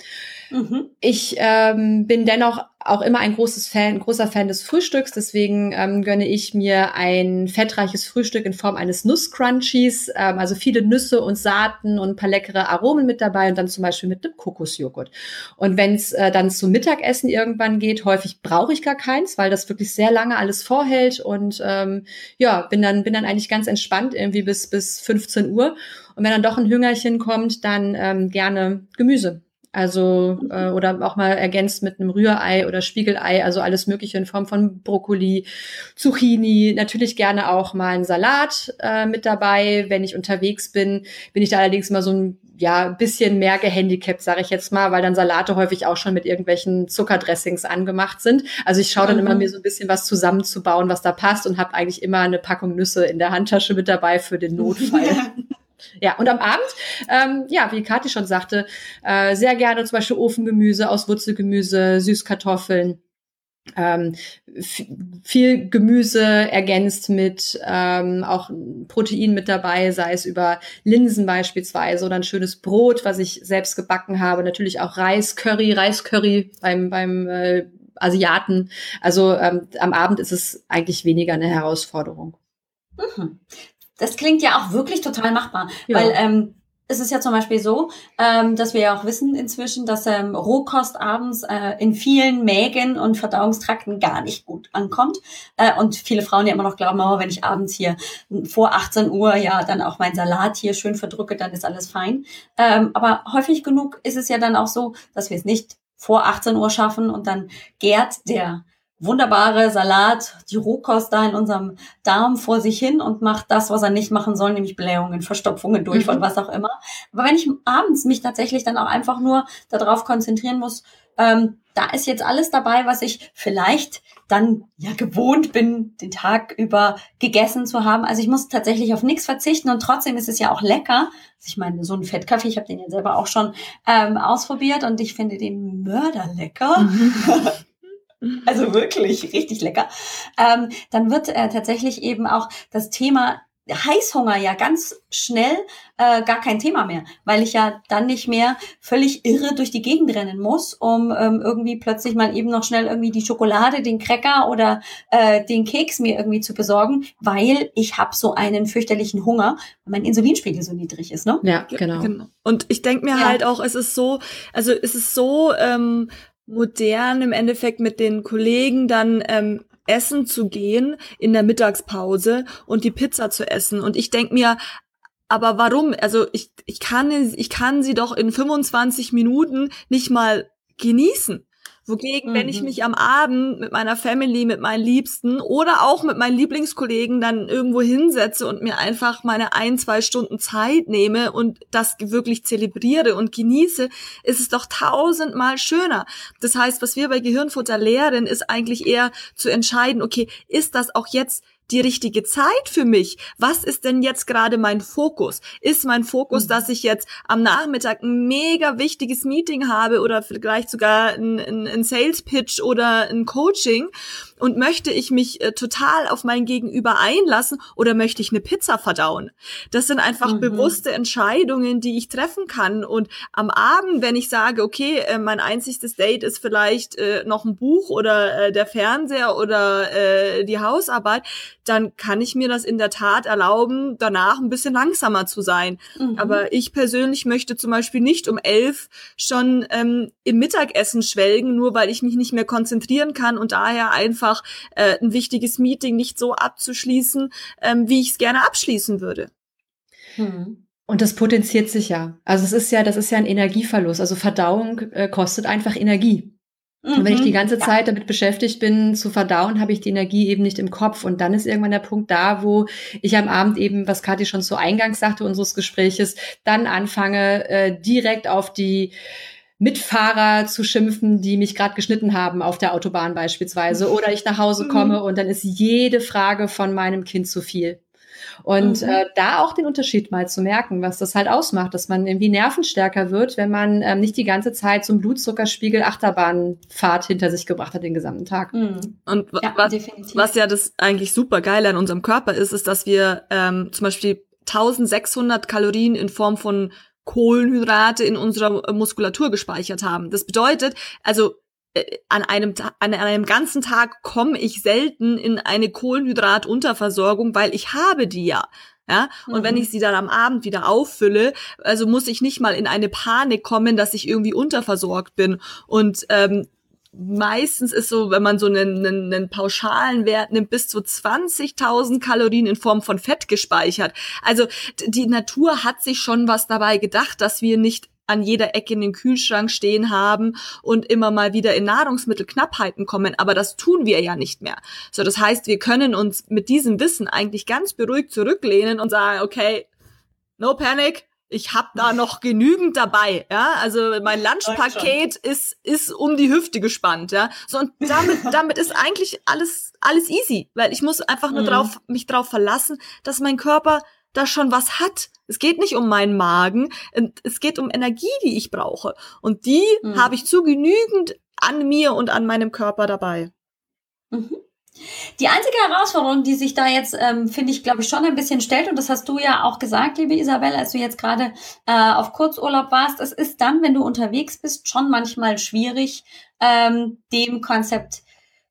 Mhm. Ich ähm, bin dennoch auch immer ein großes Fan, großer Fan des Frühstücks. Deswegen ähm, gönne ich mir ein fettreiches Frühstück in Form eines Nusscrunchies. Ähm, also viele Nüsse und Saaten und ein paar leckere Aromen mit dabei und dann zum Beispiel mit einem Kokosjoghurt. Und wenn es äh, dann zum Mittagessen irgendwann geht, häufig brauche ich gar keins, weil das wirklich sehr lange alles vorhält und ähm, ja, bin dann bin dann eigentlich ganz entspannt irgendwie bis bis 15 Uhr. Und wenn dann doch ein Hüngerchen kommt, dann ähm, gerne Gemüse. Also äh, oder auch mal ergänzt mit einem Rührei oder Spiegelei, also alles Mögliche in Form von Brokkoli, Zucchini, natürlich gerne auch mal ein Salat äh, mit dabei. Wenn ich unterwegs bin, bin ich da allerdings immer so ein ja, bisschen mehr gehandicapt, sage ich jetzt mal, weil dann Salate häufig auch schon mit irgendwelchen Zuckerdressings angemacht sind. Also ich schaue dann mhm. immer mir so ein bisschen was zusammenzubauen, was da passt und habe eigentlich immer eine Packung Nüsse in der Handtasche mit dabei für den Notfall. Ja, und am Abend, ähm, ja, wie Kathi schon sagte, äh, sehr gerne zum Beispiel Ofengemüse aus Wurzelgemüse, Süßkartoffeln. Ähm, viel Gemüse ergänzt mit ähm, auch Protein mit dabei, sei es über Linsen beispielsweise oder ein schönes Brot, was ich selbst gebacken habe. Natürlich auch Reis, Curry, Reiscurry beim, beim äh, Asiaten. Also ähm, am Abend ist es eigentlich weniger eine Herausforderung. Mhm. Das klingt ja auch wirklich total machbar, ja. weil ähm, es ist ja zum Beispiel so, ähm, dass wir ja auch wissen inzwischen, dass ähm, Rohkost abends äh, in vielen Mägen und Verdauungstrakten gar nicht gut ankommt. Äh, und viele Frauen ja immer noch glauben, oh, wenn ich abends hier vor 18 Uhr ja dann auch mein Salat hier schön verdrücke, dann ist alles fein. Ähm, aber häufig genug ist es ja dann auch so, dass wir es nicht vor 18 Uhr schaffen und dann gärt der wunderbare Salat, die Rohkost da in unserem Darm vor sich hin und macht das, was er nicht machen soll, nämlich Blähungen, Verstopfungen, Durchfall, mhm. was auch immer. Aber wenn ich abends mich tatsächlich dann auch einfach nur darauf konzentrieren muss, ähm, da ist jetzt alles dabei, was ich vielleicht dann ja gewohnt bin, den Tag über gegessen zu haben. Also ich muss tatsächlich auf nichts verzichten und trotzdem ist es ja auch lecker. Also ich meine, so ein Fettkaffee, ich habe den ja selber auch schon ähm, ausprobiert und ich finde den Mörder lecker. Mhm. also wirklich richtig lecker, ähm, dann wird äh, tatsächlich eben auch das Thema Heißhunger ja ganz schnell äh, gar kein Thema mehr, weil ich ja dann nicht mehr völlig irre durch die Gegend rennen muss, um ähm, irgendwie plötzlich mal eben noch schnell irgendwie die Schokolade, den Cracker oder äh, den Keks mir irgendwie zu besorgen, weil ich habe so einen fürchterlichen Hunger, weil mein Insulinspiegel so niedrig ist, ne? Ja, genau. genau. Und ich denk mir ja. halt auch, es ist so, also es ist so ähm, modern im Endeffekt mit den Kollegen dann ähm, essen zu gehen in der Mittagspause und die Pizza zu essen. Und ich denk mir, aber warum? Also ich, ich, kann, ich kann sie doch in 25 Minuten nicht mal genießen. Wogegen, mhm. wenn ich mhm. mich am Abend mit meiner Family, mit meinen Liebsten oder auch mit meinen Lieblingskollegen dann irgendwo hinsetze und mir einfach meine ein, zwei Stunden Zeit nehme und das wirklich zelebriere und genieße, ist es doch tausendmal schöner. Das heißt, was wir bei Gehirnfutter lehren, ist eigentlich eher zu entscheiden, okay, ist das auch jetzt die richtige Zeit für mich? Was ist denn jetzt gerade mein Fokus? Ist mein Fokus, mhm. dass ich jetzt am Nachmittag ein mega wichtiges Meeting habe oder vielleicht sogar ein, ein, ein Sales Pitch oder ein Coaching? Und möchte ich mich äh, total auf mein Gegenüber einlassen oder möchte ich eine Pizza verdauen? Das sind einfach mhm. bewusste Entscheidungen, die ich treffen kann. Und am Abend, wenn ich sage, okay, äh, mein einziges Date ist vielleicht äh, noch ein Buch oder äh, der Fernseher oder äh, die Hausarbeit, dann kann ich mir das in der Tat erlauben, danach ein bisschen langsamer zu sein. Mhm. Aber ich persönlich möchte zum Beispiel nicht um elf schon ähm, im Mittagessen schwelgen, nur weil ich mich nicht mehr konzentrieren kann und daher einfach äh, ein wichtiges Meeting nicht so abzuschließen, ähm, wie ich es gerne abschließen würde. Mhm. Und das potenziert sich ja. Also es ist ja, das ist ja ein Energieverlust. Also Verdauung äh, kostet einfach Energie. Und wenn ich die mhm. ganze Zeit damit beschäftigt bin, zu verdauen, habe ich die Energie eben nicht im Kopf. Und dann ist irgendwann der Punkt da, wo ich am Abend eben, was Kathi schon zu Eingangs sagte unseres Gespräches, dann anfange, äh, direkt auf die Mitfahrer zu schimpfen, die mich gerade geschnitten haben auf der Autobahn beispielsweise. Oder ich nach Hause komme mhm. und dann ist jede Frage von meinem Kind zu viel. Und mhm. äh, da auch den Unterschied mal zu merken, was das halt ausmacht, dass man irgendwie nervenstärker wird, wenn man ähm, nicht die ganze Zeit so einen Blutzuckerspiegel Achterbahnfahrt hinter sich gebracht hat den gesamten Tag. Mhm. Und ja, was, was ja das eigentlich super geil an unserem Körper ist, ist, dass wir ähm, zum Beispiel 1600 Kalorien in Form von Kohlenhydrate in unserer Muskulatur gespeichert haben. Das bedeutet, also äh, an einem, an einem ganzen Tag komme ich selten in eine Kohlenhydratunterversorgung, weil ich habe die ja. Ja, und mhm. wenn ich sie dann am Abend wieder auffülle, also muss ich nicht mal in eine Panik kommen, dass ich irgendwie unterversorgt bin. Und ähm, meistens ist so, wenn man so einen, einen, einen pauschalen Wert nimmt, bis zu 20.000 Kalorien in Form von Fett gespeichert. Also die Natur hat sich schon was dabei gedacht, dass wir nicht an jeder Ecke in den Kühlschrank stehen haben und immer mal wieder in Nahrungsmittelknappheiten kommen. Aber das tun wir ja nicht mehr. So, das heißt, wir können uns mit diesem Wissen eigentlich ganz beruhigt zurücklehnen und sagen, okay, no panic, ich habe da noch genügend dabei, ja. Also mein Lunchpaket ist ist um die Hüfte gespannt, ja. So und damit damit ist eigentlich alles alles easy, weil ich muss einfach nur mhm. drauf mich drauf verlassen, dass mein Körper da schon was hat. Es geht nicht um meinen Magen, es geht um Energie, die ich brauche. Und die mhm. habe ich zu genügend an mir und an meinem Körper dabei. Mhm. Die einzige Herausforderung, die sich da jetzt, ähm, finde ich, glaube ich, schon ein bisschen stellt, und das hast du ja auch gesagt, liebe Isabel, als du jetzt gerade äh, auf Kurzurlaub warst, es ist dann, wenn du unterwegs bist, schon manchmal schwierig, ähm, dem Konzept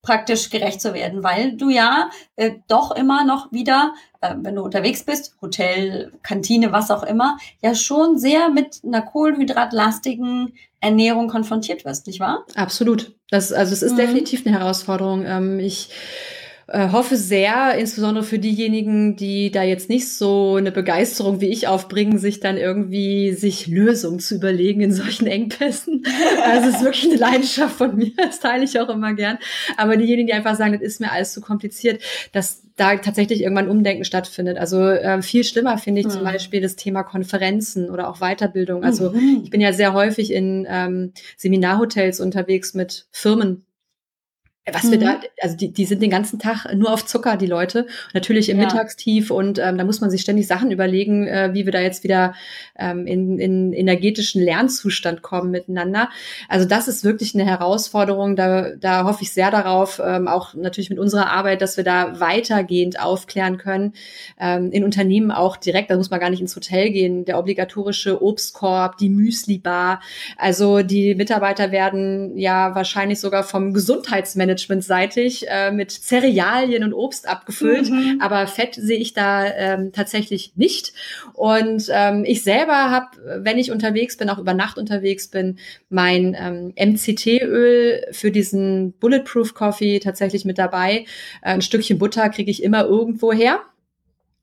praktisch gerecht zu werden, weil du ja äh, doch immer noch wieder, äh, wenn du unterwegs bist, Hotel, Kantine, was auch immer, ja schon sehr mit einer kohlenhydratlastigen Ernährung konfrontiert wirst, nicht wahr? Absolut. Das, also es ist mhm. definitiv eine Herausforderung. Ähm, ich äh, hoffe sehr, insbesondere für diejenigen, die da jetzt nicht so eine Begeisterung wie ich aufbringen, sich dann irgendwie sich Lösungen zu überlegen in solchen Engpässen. Also es ist wirklich eine Leidenschaft von mir, das teile ich auch immer gern. Aber diejenigen, die einfach sagen, das ist mir alles zu kompliziert, dass da tatsächlich irgendwann Umdenken stattfindet. Also äh, viel schlimmer finde ich mhm. zum Beispiel das Thema Konferenzen oder auch Weiterbildung. Also mhm. ich bin ja sehr häufig in ähm, Seminarhotels unterwegs mit Firmen, was mhm. wir da, also die, die sind den ganzen Tag nur auf Zucker, die Leute. Natürlich im ja. Mittagstief und ähm, da muss man sich ständig Sachen überlegen, äh, wie wir da jetzt wieder ähm, in, in energetischen Lernzustand kommen miteinander. Also das ist wirklich eine Herausforderung. Da, da hoffe ich sehr darauf, ähm, auch natürlich mit unserer Arbeit, dass wir da weitergehend aufklären können. Ähm, in Unternehmen auch direkt, da muss man gar nicht ins Hotel gehen, der obligatorische Obstkorb, die Müsli-Bar. Also die Mitarbeiter werden ja wahrscheinlich sogar vom Gesundheitsmanagement managementseitig äh, mit Cerealien und Obst abgefüllt, mhm. aber Fett sehe ich da ähm, tatsächlich nicht. Und ähm, ich selber habe, wenn ich unterwegs bin, auch über Nacht unterwegs bin, mein ähm, MCT-Öl für diesen Bulletproof Coffee tatsächlich mit dabei. Äh, ein Stückchen Butter kriege ich immer irgendwo her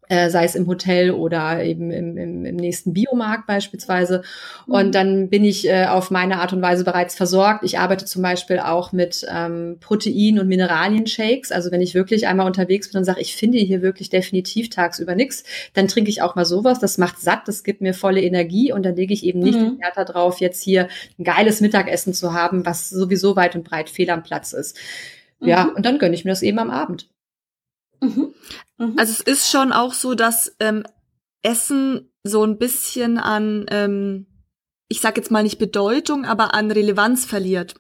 äh, sei es im Hotel oder eben im, im, im nächsten Biomarkt beispielsweise. Und mhm. dann bin ich äh, auf meine Art und Weise bereits versorgt. Ich arbeite zum Beispiel auch mit ähm, Protein- und Mineralien-Shakes. Also wenn ich wirklich einmal unterwegs bin und sage, ich finde hier wirklich definitiv tagsüber nichts, dann trinke ich auch mal sowas. Das macht satt, das gibt mir volle Energie und dann lege ich eben nicht mhm. den Wert darauf, jetzt hier ein geiles Mittagessen zu haben, was sowieso weit und breit fehl am Platz ist. Ja, mhm. und dann gönne ich mir das eben am Abend. Mhm. Mhm. Also es ist schon auch so, dass ähm, Essen so ein bisschen an, ähm, ich sag jetzt mal nicht Bedeutung, aber an Relevanz verliert.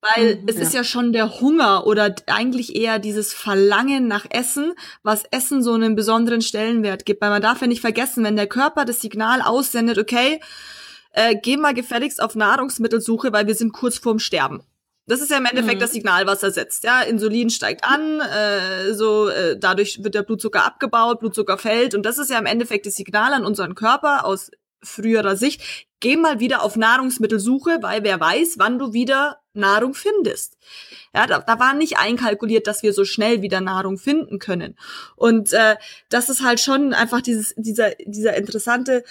Weil mhm, es ja. ist ja schon der Hunger oder eigentlich eher dieses Verlangen nach Essen, was Essen so einen besonderen Stellenwert gibt. Weil man darf ja nicht vergessen, wenn der Körper das Signal aussendet, okay, äh, geh mal gefälligst auf Nahrungsmittelsuche, weil wir sind kurz vorm Sterben. Das ist ja im Endeffekt mhm. das Signal, was er setzt. Ja, Insulin steigt an, äh, so äh, dadurch wird der Blutzucker abgebaut, Blutzucker fällt und das ist ja im Endeffekt das Signal an unseren Körper aus früherer Sicht. Geh mal wieder auf Nahrungsmittelsuche, weil wer weiß, wann du wieder Nahrung findest. Ja, da, da war nicht einkalkuliert, dass wir so schnell wieder Nahrung finden können. Und äh, das ist halt schon einfach dieses, dieser, dieser interessante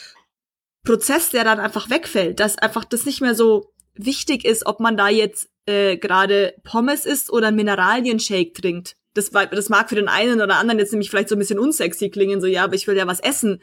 Prozess, der dann einfach wegfällt, dass einfach das nicht mehr so wichtig ist, ob man da jetzt äh, gerade Pommes isst oder Mineralienshake trinkt. Das, das mag für den einen oder anderen jetzt nämlich vielleicht so ein bisschen unsexy klingen, so ja, aber ich will ja was essen.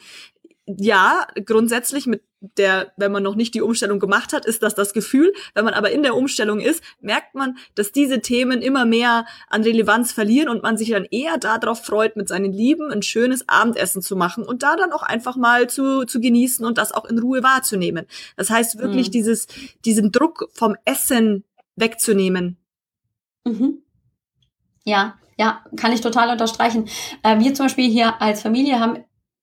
ja, grundsätzlich mit der, wenn man noch nicht die Umstellung gemacht hat, ist das das Gefühl. Wenn man aber in der Umstellung ist, merkt man, dass diese Themen immer mehr an Relevanz verlieren und man sich dann eher darauf freut, mit seinen Lieben ein schönes Abendessen zu machen und da dann auch einfach mal zu, zu genießen und das auch in Ruhe wahrzunehmen. Das heißt wirklich mhm. dieses, diesen Druck vom Essen wegzunehmen. Mhm. Ja, ja, kann ich total unterstreichen. Äh, wir zum Beispiel hier als Familie haben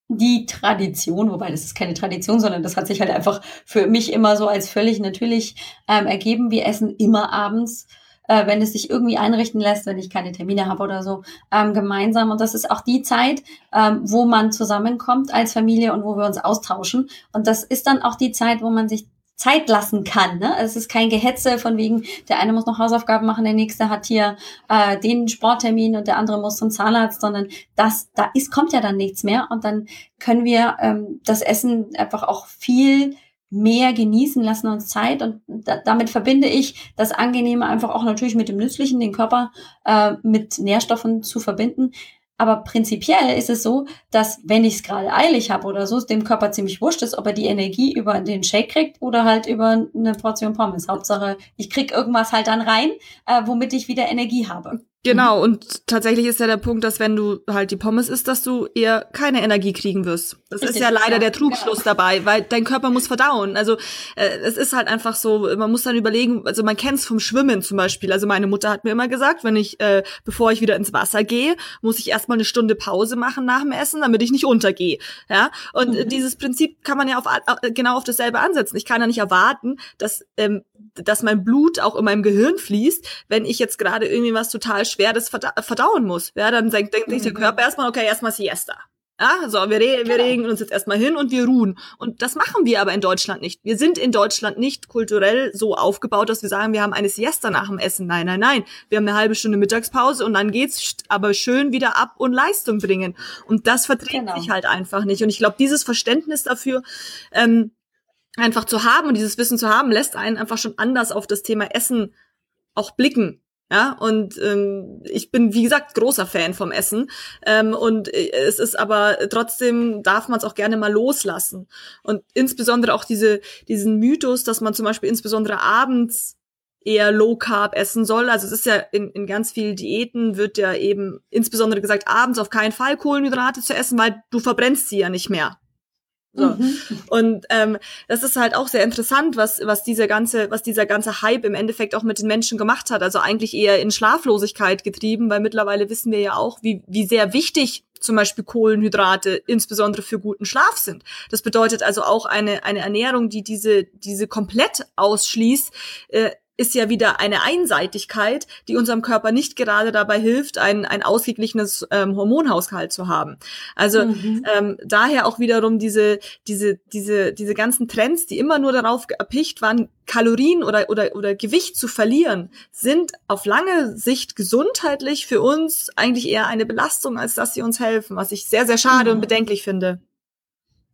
die Tradition, wobei das ist keine Tradition, sondern das hat sich halt einfach für mich immer so als völlig natürlich ähm, ergeben. Wir essen immer abends, äh, wenn es sich irgendwie einrichten lässt, wenn ich keine Termine habe oder so, ähm, gemeinsam. Und das ist auch die Zeit, ähm, wo man zusammenkommt als Familie und wo wir uns austauschen. Und das ist dann auch die Zeit, wo man sich Zeit lassen kann. Ne? Es ist kein Gehetze von wegen, der eine muss noch Hausaufgaben machen, der nächste hat hier äh, den Sporttermin und der andere muss zum Zahnarzt, sondern das, da ist, kommt ja dann nichts mehr und dann können wir ähm, das Essen einfach auch viel mehr genießen, lassen uns Zeit und da, damit verbinde ich das Angenehme einfach auch natürlich mit dem Nützlichen, den Körper äh, mit Nährstoffen zu verbinden. Aber prinzipiell ist es so, dass wenn ich es gerade eilig habe oder so, dem Körper ziemlich wurscht ist, ob er die Energie über den Shake kriegt oder halt über eine Portion Pommes. Hauptsache, ich krieg irgendwas halt dann rein, äh, womit ich wieder Energie habe. Genau, und tatsächlich ist ja der Punkt, dass wenn du halt die Pommes isst, dass du eher keine Energie kriegen wirst. Das Richtig, ist ja leider ja, der Trugschluss genau. dabei, weil dein Körper muss verdauen. Also äh, es ist halt einfach so, man muss dann überlegen, also man kennt es vom Schwimmen zum Beispiel. Also meine Mutter hat mir immer gesagt, wenn ich, äh, bevor ich wieder ins Wasser gehe, muss ich erstmal eine Stunde Pause machen nach dem Essen, damit ich nicht untergehe. Ja, und mhm. dieses Prinzip kann man ja auf, genau auf dasselbe ansetzen. Ich kann ja nicht erwarten, dass ähm, dass mein Blut auch in meinem Gehirn fließt, wenn ich jetzt gerade irgendwie was total Schweres verda verdauen muss. Ja, dann denkt, denkt sich der mhm. Körper erstmal, okay, erstmal Siesta. Ja, so, wir, re wir regen uns jetzt erstmal hin und wir ruhen. Und das machen wir aber in Deutschland nicht. Wir sind in Deutschland nicht kulturell so aufgebaut, dass wir sagen, wir haben eine Siesta nach dem Essen. Nein, nein, nein. Wir haben eine halbe Stunde Mittagspause und dann geht's aber schön wieder ab und Leistung bringen. Und das verträgt genau. sich halt einfach nicht. Und ich glaube, dieses Verständnis dafür, ähm, einfach zu haben und dieses Wissen zu haben, lässt einen einfach schon anders auf das Thema Essen auch blicken. Ja, und ähm, ich bin, wie gesagt, großer Fan vom Essen. Ähm, und äh, es ist aber trotzdem, darf man es auch gerne mal loslassen. Und insbesondere auch diese, diesen Mythos, dass man zum Beispiel insbesondere abends eher Low Carb essen soll. Also es ist ja in, in ganz vielen Diäten wird ja eben insbesondere gesagt, abends auf keinen Fall Kohlenhydrate zu essen, weil du verbrennst sie ja nicht mehr. So. Mhm. Und ähm, das ist halt auch sehr interessant, was, was dieser ganze, was dieser ganze Hype im Endeffekt auch mit den Menschen gemacht hat. Also eigentlich eher in Schlaflosigkeit getrieben, weil mittlerweile wissen wir ja auch, wie, wie sehr wichtig zum Beispiel Kohlenhydrate insbesondere für guten Schlaf sind. Das bedeutet also auch eine, eine Ernährung, die diese, diese komplett ausschließt, äh, ist ja wieder eine Einseitigkeit, die unserem Körper nicht gerade dabei hilft, ein, ein ausgeglichenes ähm, Hormonhaushalt zu haben. Also mhm. ähm, daher auch wiederum diese, diese, diese, diese ganzen Trends, die immer nur darauf erpicht waren, Kalorien oder, oder, oder Gewicht zu verlieren, sind auf lange Sicht gesundheitlich für uns eigentlich eher eine Belastung, als dass sie uns helfen, was ich sehr, sehr schade mhm. und bedenklich finde.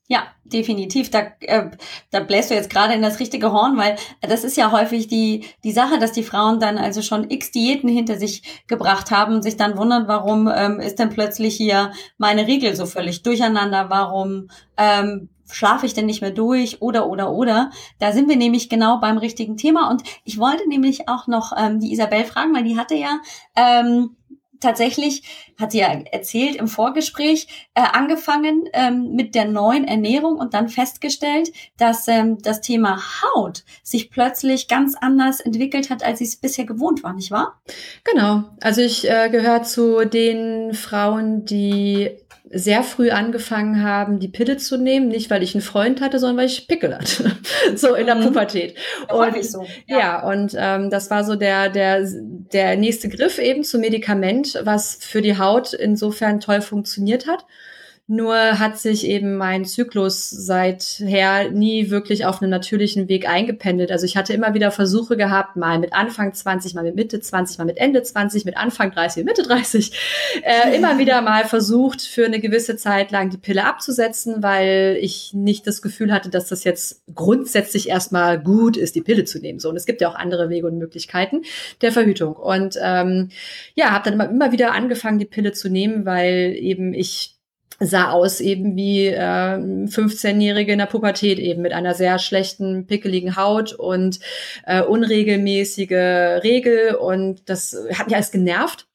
Ja, definitiv. Da, äh, da bläst du jetzt gerade in das richtige Horn, weil das ist ja häufig die, die Sache, dass die Frauen dann also schon x Diäten hinter sich gebracht haben und sich dann wundern, warum ähm, ist denn plötzlich hier meine Riegel so völlig durcheinander, warum ähm, schlafe ich denn nicht mehr durch oder oder oder. Da sind wir nämlich genau beim richtigen Thema. Und ich wollte nämlich auch noch ähm, die Isabel fragen, weil die hatte ja ähm, tatsächlich, hat sie ja erzählt im Vorgespräch, äh, angefangen ähm, mit der neuen Ernährung und dann festgestellt, dass ähm, das Thema Haut sich plötzlich ganz anders entwickelt hat, als sie es bisher gewohnt war, nicht wahr? Genau. Also ich äh, gehöre zu den Frauen, die sehr früh angefangen haben, die Pille zu nehmen, nicht weil ich einen Freund hatte, sondern weil ich Pickel hatte, so in der mhm. Pubertät. Und, so. ja. ja, und ähm, das war so der der der nächste Griff eben zum Medikament, was für die Haut insofern toll funktioniert hat. Nur hat sich eben mein Zyklus seither nie wirklich auf einen natürlichen Weg eingependelt. Also ich hatte immer wieder Versuche gehabt, mal mit Anfang 20, mal mit Mitte 20, mal mit Ende 20, mit Anfang 30, Mitte 30, äh, immer wieder mal versucht, für eine gewisse Zeit lang die Pille abzusetzen, weil ich nicht das Gefühl hatte, dass das jetzt grundsätzlich erstmal gut ist, die Pille zu nehmen. So, und es gibt ja auch andere Wege und Möglichkeiten der Verhütung. Und ähm, ja, habe dann immer, immer wieder angefangen, die Pille zu nehmen, weil eben ich sah aus eben wie äh, 15-Jährige in der Pubertät eben mit einer sehr schlechten, pickeligen Haut und äh, unregelmäßige Regel und das hat mich alles genervt.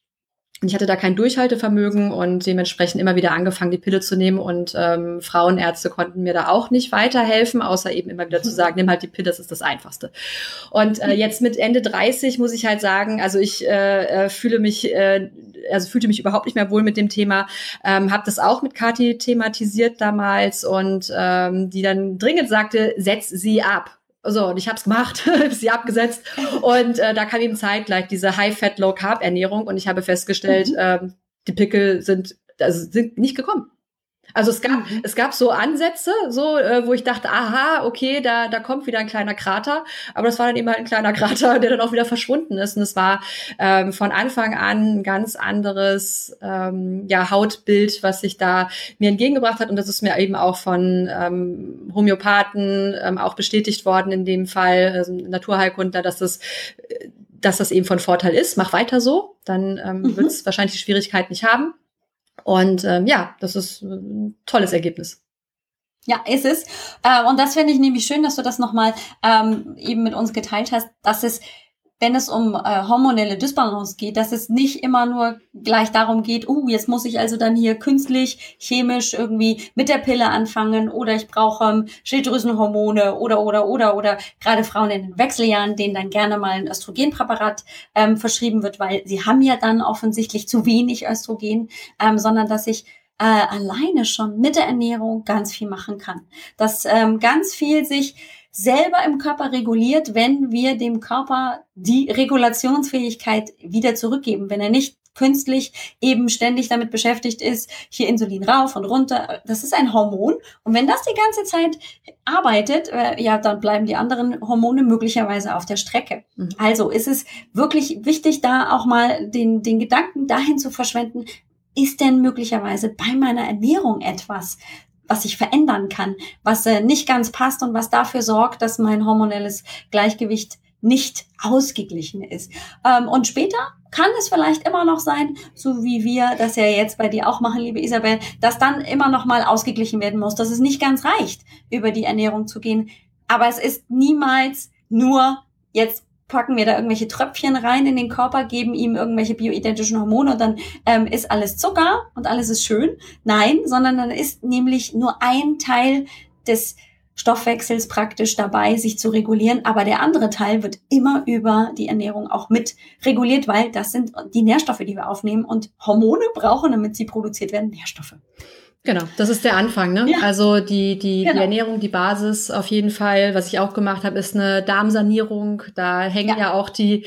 Ich hatte da kein Durchhaltevermögen und dementsprechend immer wieder angefangen, die Pille zu nehmen. Und ähm, Frauenärzte konnten mir da auch nicht weiterhelfen, außer eben immer wieder zu sagen, nimm halt die Pille, das ist das Einfachste. Und äh, jetzt mit Ende 30 muss ich halt sagen, also ich äh, äh, fühle mich, äh, also fühlte mich überhaupt nicht mehr wohl mit dem Thema, ähm, habe das auch mit Kathi thematisiert damals und ähm, die dann dringend sagte, setz sie ab. So, und ich habe es gemacht, sie abgesetzt. Und äh, da kam eben zeitgleich diese High-Fat, Low-Carb-Ernährung und ich habe festgestellt, mhm. ähm, die Pickel sind, also sind nicht gekommen. Also es gab, mhm. es gab so Ansätze, so, äh, wo ich dachte, aha, okay, da, da kommt wieder ein kleiner Krater. Aber das war dann eben halt ein kleiner Krater, der dann auch wieder verschwunden ist. Und es war ähm, von Anfang an ein ganz anderes ähm, ja, Hautbild, was sich da mir entgegengebracht hat. Und das ist mir eben auch von ähm, Homöopathen ähm, auch bestätigt worden in dem Fall, also Naturheilkundler, dass das dass das eben von Vorteil ist. Mach weiter so, dann ähm, mhm. wird es wahrscheinlich die Schwierigkeit nicht haben. Und ähm, ja, das ist ein tolles Ergebnis. Ja, ist es. Äh, und das finde ich nämlich schön, dass du das nochmal ähm, eben mit uns geteilt hast, dass es wenn es um äh, hormonelle Dysbalance geht, dass es nicht immer nur gleich darum geht, uh, jetzt muss ich also dann hier künstlich, chemisch irgendwie mit der Pille anfangen oder ich brauche ähm, Schilddrüsenhormone oder oder oder oder gerade Frauen in den Wechseljahren, denen dann gerne mal ein Östrogenpräparat ähm, verschrieben wird, weil sie haben ja dann offensichtlich zu wenig Östrogen, ähm, sondern dass ich äh, alleine schon mit der Ernährung ganz viel machen kann. Dass ähm, ganz viel sich selber im Körper reguliert, wenn wir dem Körper die Regulationsfähigkeit wieder zurückgeben, wenn er nicht künstlich eben ständig damit beschäftigt ist, hier Insulin rauf und runter. Das ist ein Hormon. Und wenn das die ganze Zeit arbeitet, äh, ja, dann bleiben die anderen Hormone möglicherweise auf der Strecke. Mhm. Also ist es wirklich wichtig, da auch mal den, den Gedanken dahin zu verschwenden, ist denn möglicherweise bei meiner Ernährung etwas, was ich verändern kann, was äh, nicht ganz passt und was dafür sorgt, dass mein hormonelles Gleichgewicht nicht ausgeglichen ist. Ähm, und später kann es vielleicht immer noch sein, so wie wir das ja jetzt bei dir auch machen, liebe Isabel, dass dann immer noch mal ausgeglichen werden muss, dass es nicht ganz reicht, über die Ernährung zu gehen. Aber es ist niemals nur jetzt packen wir da irgendwelche Tröpfchen rein in den Körper, geben ihm irgendwelche bioidentischen Hormone und dann ähm, ist alles Zucker und alles ist schön. Nein, sondern dann ist nämlich nur ein Teil des Stoffwechsels praktisch dabei, sich zu regulieren, aber der andere Teil wird immer über die Ernährung auch mit reguliert, weil das sind die Nährstoffe, die wir aufnehmen und Hormone brauchen, damit sie produziert werden, Nährstoffe. Genau, das ist der Anfang. Ne? Ja. Also die, die, genau. die Ernährung, die Basis auf jeden Fall. Was ich auch gemacht habe, ist eine Darmsanierung. Da hängen ja, ja auch die,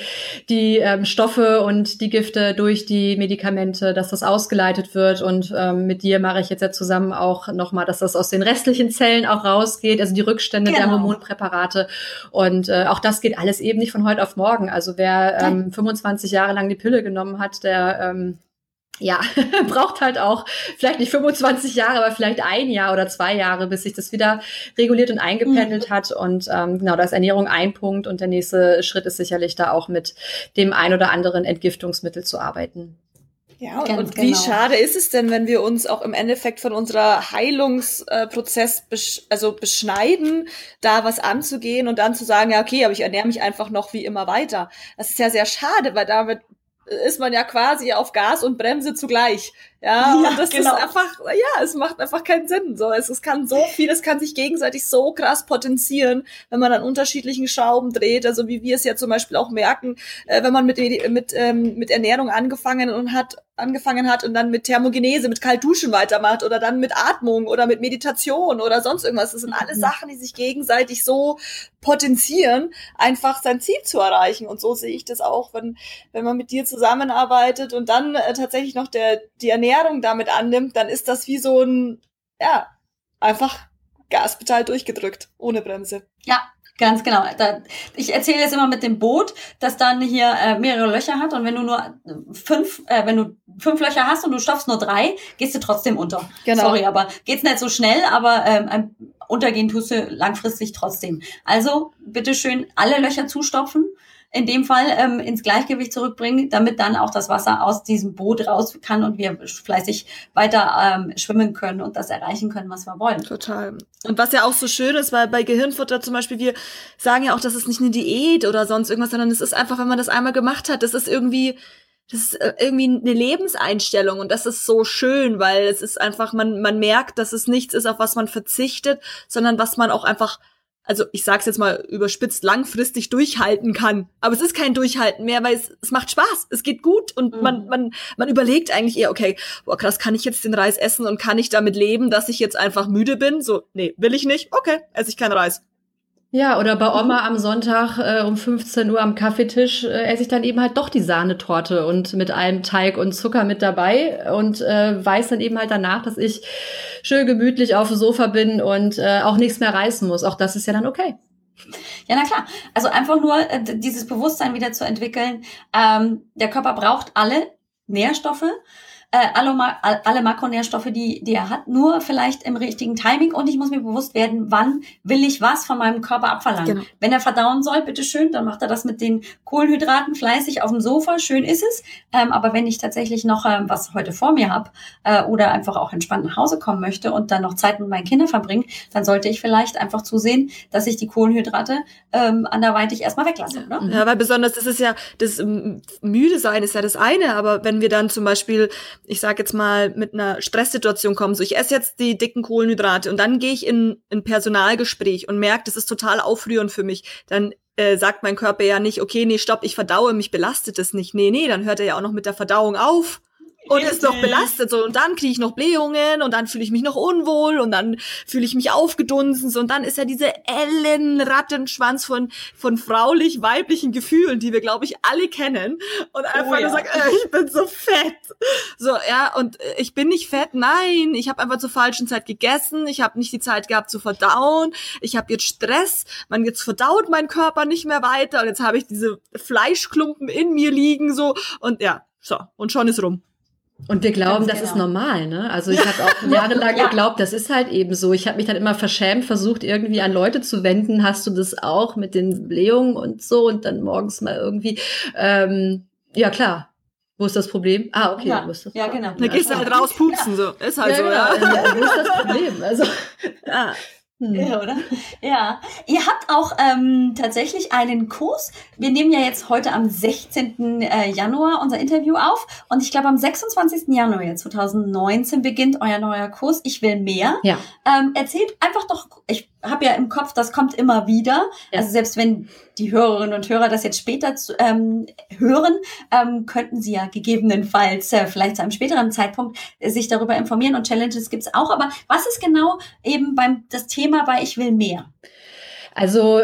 die ähm, Stoffe und die Gifte durch die Medikamente, dass das ausgeleitet wird. Und ähm, mit dir mache ich jetzt ja zusammen auch nochmal, dass das aus den restlichen Zellen auch rausgeht, also die Rückstände genau. der Hormonpräparate. Und äh, auch das geht alles eben nicht von heute auf morgen. Also wer ähm, 25 Jahre lang die Pille genommen hat, der ähm, ja, braucht halt auch vielleicht nicht 25 Jahre, aber vielleicht ein Jahr oder zwei Jahre, bis sich das wieder reguliert und eingependelt mhm. hat. Und ähm, genau, da ist Ernährung ein Punkt und der nächste Schritt ist sicherlich da auch mit dem ein oder anderen Entgiftungsmittel zu arbeiten. Ja, und, und wie genau. schade ist es denn, wenn wir uns auch im Endeffekt von unserer Heilungsprozess besch also beschneiden, da was anzugehen und dann zu sagen, ja, okay, aber ich ernähre mich einfach noch wie immer weiter. Das ist ja sehr schade, weil damit ist man ja quasi auf Gas und Bremse zugleich. Ja, ja und das genau. ist einfach, ja, es macht einfach keinen Sinn. So, es, es kann so viel, es kann sich gegenseitig so krass potenzieren, wenn man an unterschiedlichen Schrauben dreht. Also wie wir es ja zum Beispiel auch merken, äh, wenn man mit, mit, ähm, mit Ernährung angefangen und hat, angefangen hat und dann mit Thermogenese, mit Kaltduschen weitermacht oder dann mit Atmung oder mit Meditation oder sonst irgendwas. Das sind alles mhm. Sachen, die sich gegenseitig so potenzieren, einfach sein Ziel zu erreichen. Und so sehe ich das auch, wenn, wenn man mit dir zusammenarbeitet und dann äh, tatsächlich noch der, die Ernährung damit annimmt, dann ist das wie so ein, ja, einfach Gaspedal durchgedrückt, ohne Bremse. Ja, Ganz genau. Da, ich erzähle jetzt immer mit dem Boot, das dann hier äh, mehrere Löcher hat und wenn du nur fünf, äh, wenn du fünf Löcher hast und du schaffst nur drei, gehst du trotzdem unter. Genau. Sorry, aber geht's nicht so schnell, aber ähm, untergehen tust du langfristig trotzdem. Also bitteschön alle Löcher zustopfen in dem Fall ähm, ins Gleichgewicht zurückbringen, damit dann auch das Wasser aus diesem Boot raus kann und wir fleißig weiter ähm, schwimmen können und das erreichen können, was wir wollen. Total. Und was ja auch so schön ist, weil bei Gehirnfutter zum Beispiel, wir sagen ja auch, das ist nicht eine Diät oder sonst irgendwas, sondern es ist einfach, wenn man das einmal gemacht hat, das ist irgendwie, das ist äh, irgendwie eine Lebenseinstellung und das ist so schön, weil es ist einfach, man, man merkt, dass es nichts ist, auf was man verzichtet, sondern was man auch einfach also ich sag's jetzt mal überspitzt, langfristig durchhalten kann. Aber es ist kein Durchhalten mehr, weil es, es macht Spaß, es geht gut und mhm. man, man, man überlegt eigentlich eher, okay, boah krass, kann ich jetzt den Reis essen und kann ich damit leben, dass ich jetzt einfach müde bin? So, nee, will ich nicht, okay, esse ich keinen Reis. Ja, oder bei Oma am Sonntag äh, um 15 Uhr am Kaffeetisch äh, esse ich dann eben halt doch die Sahnetorte und mit einem Teig und Zucker mit dabei und äh, weiß dann eben halt danach, dass ich schön gemütlich auf dem Sofa bin und äh, auch nichts mehr reißen muss. Auch das ist ja dann okay. Ja, na klar. Also einfach nur äh, dieses Bewusstsein wieder zu entwickeln. Ähm, der Körper braucht alle Nährstoffe äh, alle, alle Makronährstoffe, die, die er hat, nur vielleicht im richtigen Timing und ich muss mir bewusst werden, wann will ich was von meinem Körper abverlangen. Genau. Wenn er verdauen soll, bitteschön, dann macht er das mit den Kohlenhydraten fleißig auf dem Sofa, schön ist es. Ähm, aber wenn ich tatsächlich noch ähm, was heute vor mir habe äh, oder einfach auch entspannt nach Hause kommen möchte und dann noch Zeit mit meinen Kindern verbringen, dann sollte ich vielleicht einfach zusehen, dass ich die Kohlenhydrate ähm, anderweitig erstmal weglasse. Oder? Ja, weil besonders das ist ja, das müde sein ist ja das eine, aber wenn wir dann zum Beispiel ich sage jetzt mal, mit einer Stresssituation kommen, so ich esse jetzt die dicken Kohlenhydrate und dann gehe ich in ein Personalgespräch und merke, das ist total aufrührend für mich, dann äh, sagt mein Körper ja nicht, okay, nee, stopp, ich verdaue, mich belastet es nicht. Nee, nee, dann hört er ja auch noch mit der Verdauung auf und ist noch belastet. So und dann kriege ich noch Blähungen und dann fühle ich mich noch unwohl und dann fühle ich mich aufgedunsen. So, und dann ist ja diese Ellenrattenschwanz von von fraulich weiblichen Gefühlen, die wir glaube ich alle kennen. Und einfach oh, ja. nur sagen, äh, ich bin so fett. So, ja, und äh, ich bin nicht fett, nein, ich habe einfach zur falschen Zeit gegessen, ich habe nicht die Zeit gehabt zu verdauen, ich habe jetzt Stress, man jetzt verdaut mein Körper nicht mehr weiter. Und jetzt habe ich diese Fleischklumpen in mir liegen so. Und ja, so, und schon ist rum. Und wir glauben, Ganz das genau. ist normal, ne? Also ich habe auch jahrelang ja. geglaubt, das ist halt eben so. Ich habe mich dann immer verschämt versucht, irgendwie an Leute zu wenden. Hast du das auch mit den Blähungen und so? Und dann morgens mal irgendwie, ähm, ja klar. Wo ist das Problem? Ah, okay, ja, wo ist das Ja, genau. Da gehst du halt raus pupsen, so. Ist halt ja, so, genau. ja. Wo ist das Problem? Also, ja. Hm. Ja, oder? Ja. Ihr habt auch ähm, tatsächlich einen Kurs. Wir nehmen ja jetzt heute am 16. Äh, Januar unser Interview auf. Und ich glaube, am 26. Januar 2019 beginnt euer neuer Kurs. Ich will mehr. Ja. Ähm, erzählt einfach doch, ich habe ja im Kopf, das kommt immer wieder. Ja. Also selbst wenn die Hörerinnen und Hörer das jetzt später zu, ähm, hören, ähm, könnten sie ja gegebenenfalls äh, vielleicht zu einem späteren Zeitpunkt äh, sich darüber informieren und Challenges gibt's auch. Aber was ist genau eben beim das Thema bei Ich will mehr? Also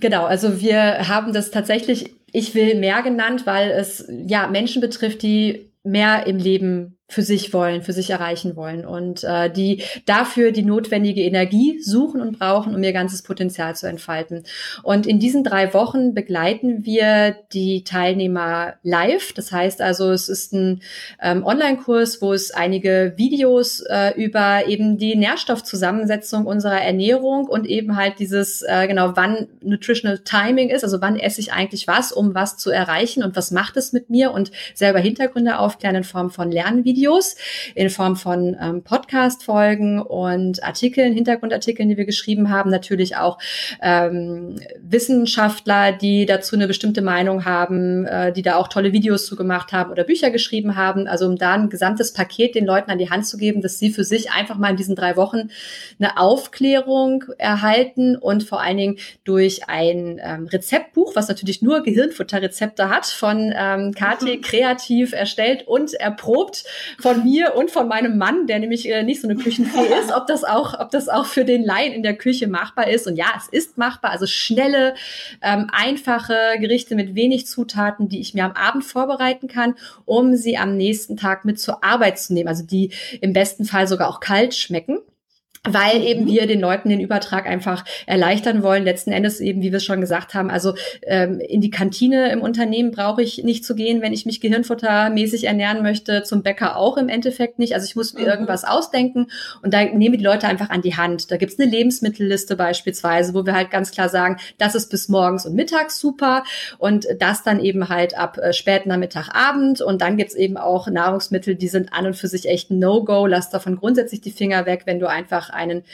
genau, also wir haben das tatsächlich Ich will mehr genannt, weil es ja Menschen betrifft, die mehr im Leben für sich wollen, für sich erreichen wollen und äh, die dafür die notwendige Energie suchen und brauchen, um ihr ganzes Potenzial zu entfalten. Und in diesen drei Wochen begleiten wir die Teilnehmer live. Das heißt also, es ist ein ähm, Online-Kurs, wo es einige Videos äh, über eben die Nährstoffzusammensetzung unserer Ernährung und eben halt dieses äh, genau wann Nutritional Timing ist, also wann esse ich eigentlich was, um was zu erreichen und was macht es mit mir und selber Hintergründe aufklären in Form von Lernvideos Videos in Form von ähm, Podcast-Folgen und Artikeln, Hintergrundartikeln, die wir geschrieben haben. Natürlich auch ähm, Wissenschaftler, die dazu eine bestimmte Meinung haben, äh, die da auch tolle Videos zu gemacht haben oder Bücher geschrieben haben. Also um da ein gesamtes Paket den Leuten an die Hand zu geben, dass sie für sich einfach mal in diesen drei Wochen eine Aufklärung erhalten und vor allen Dingen durch ein ähm, Rezeptbuch, was natürlich nur Gehirnfutterrezepte hat, von ähm, KT kreativ erstellt und erprobt von mir und von meinem Mann, der nämlich äh, nicht so eine Küchenfee ist, ob das auch, ob das auch für den Laien in der Küche machbar ist. Und ja, es ist machbar. Also schnelle, ähm, einfache Gerichte mit wenig Zutaten, die ich mir am Abend vorbereiten kann, um sie am nächsten Tag mit zur Arbeit zu nehmen. Also die im besten Fall sogar auch kalt schmecken. Weil eben mhm. wir den Leuten den Übertrag einfach erleichtern wollen. Letzten Endes eben, wie wir es schon gesagt haben, also ähm, in die Kantine im Unternehmen brauche ich nicht zu gehen, wenn ich mich gehirnfuttermäßig ernähren möchte, zum Bäcker auch im Endeffekt nicht. Also ich muss mir mhm. irgendwas ausdenken und da nehmen die Leute einfach an die Hand. Da gibt's eine Lebensmittelliste beispielsweise, wo wir halt ganz klar sagen, das ist bis morgens und mittags super und das dann eben halt ab äh, späten Nachmittag, Abend und dann gibt's eben auch Nahrungsmittel, die sind an und für sich echt No-Go. Lass davon grundsätzlich die Finger weg, wenn du einfach einen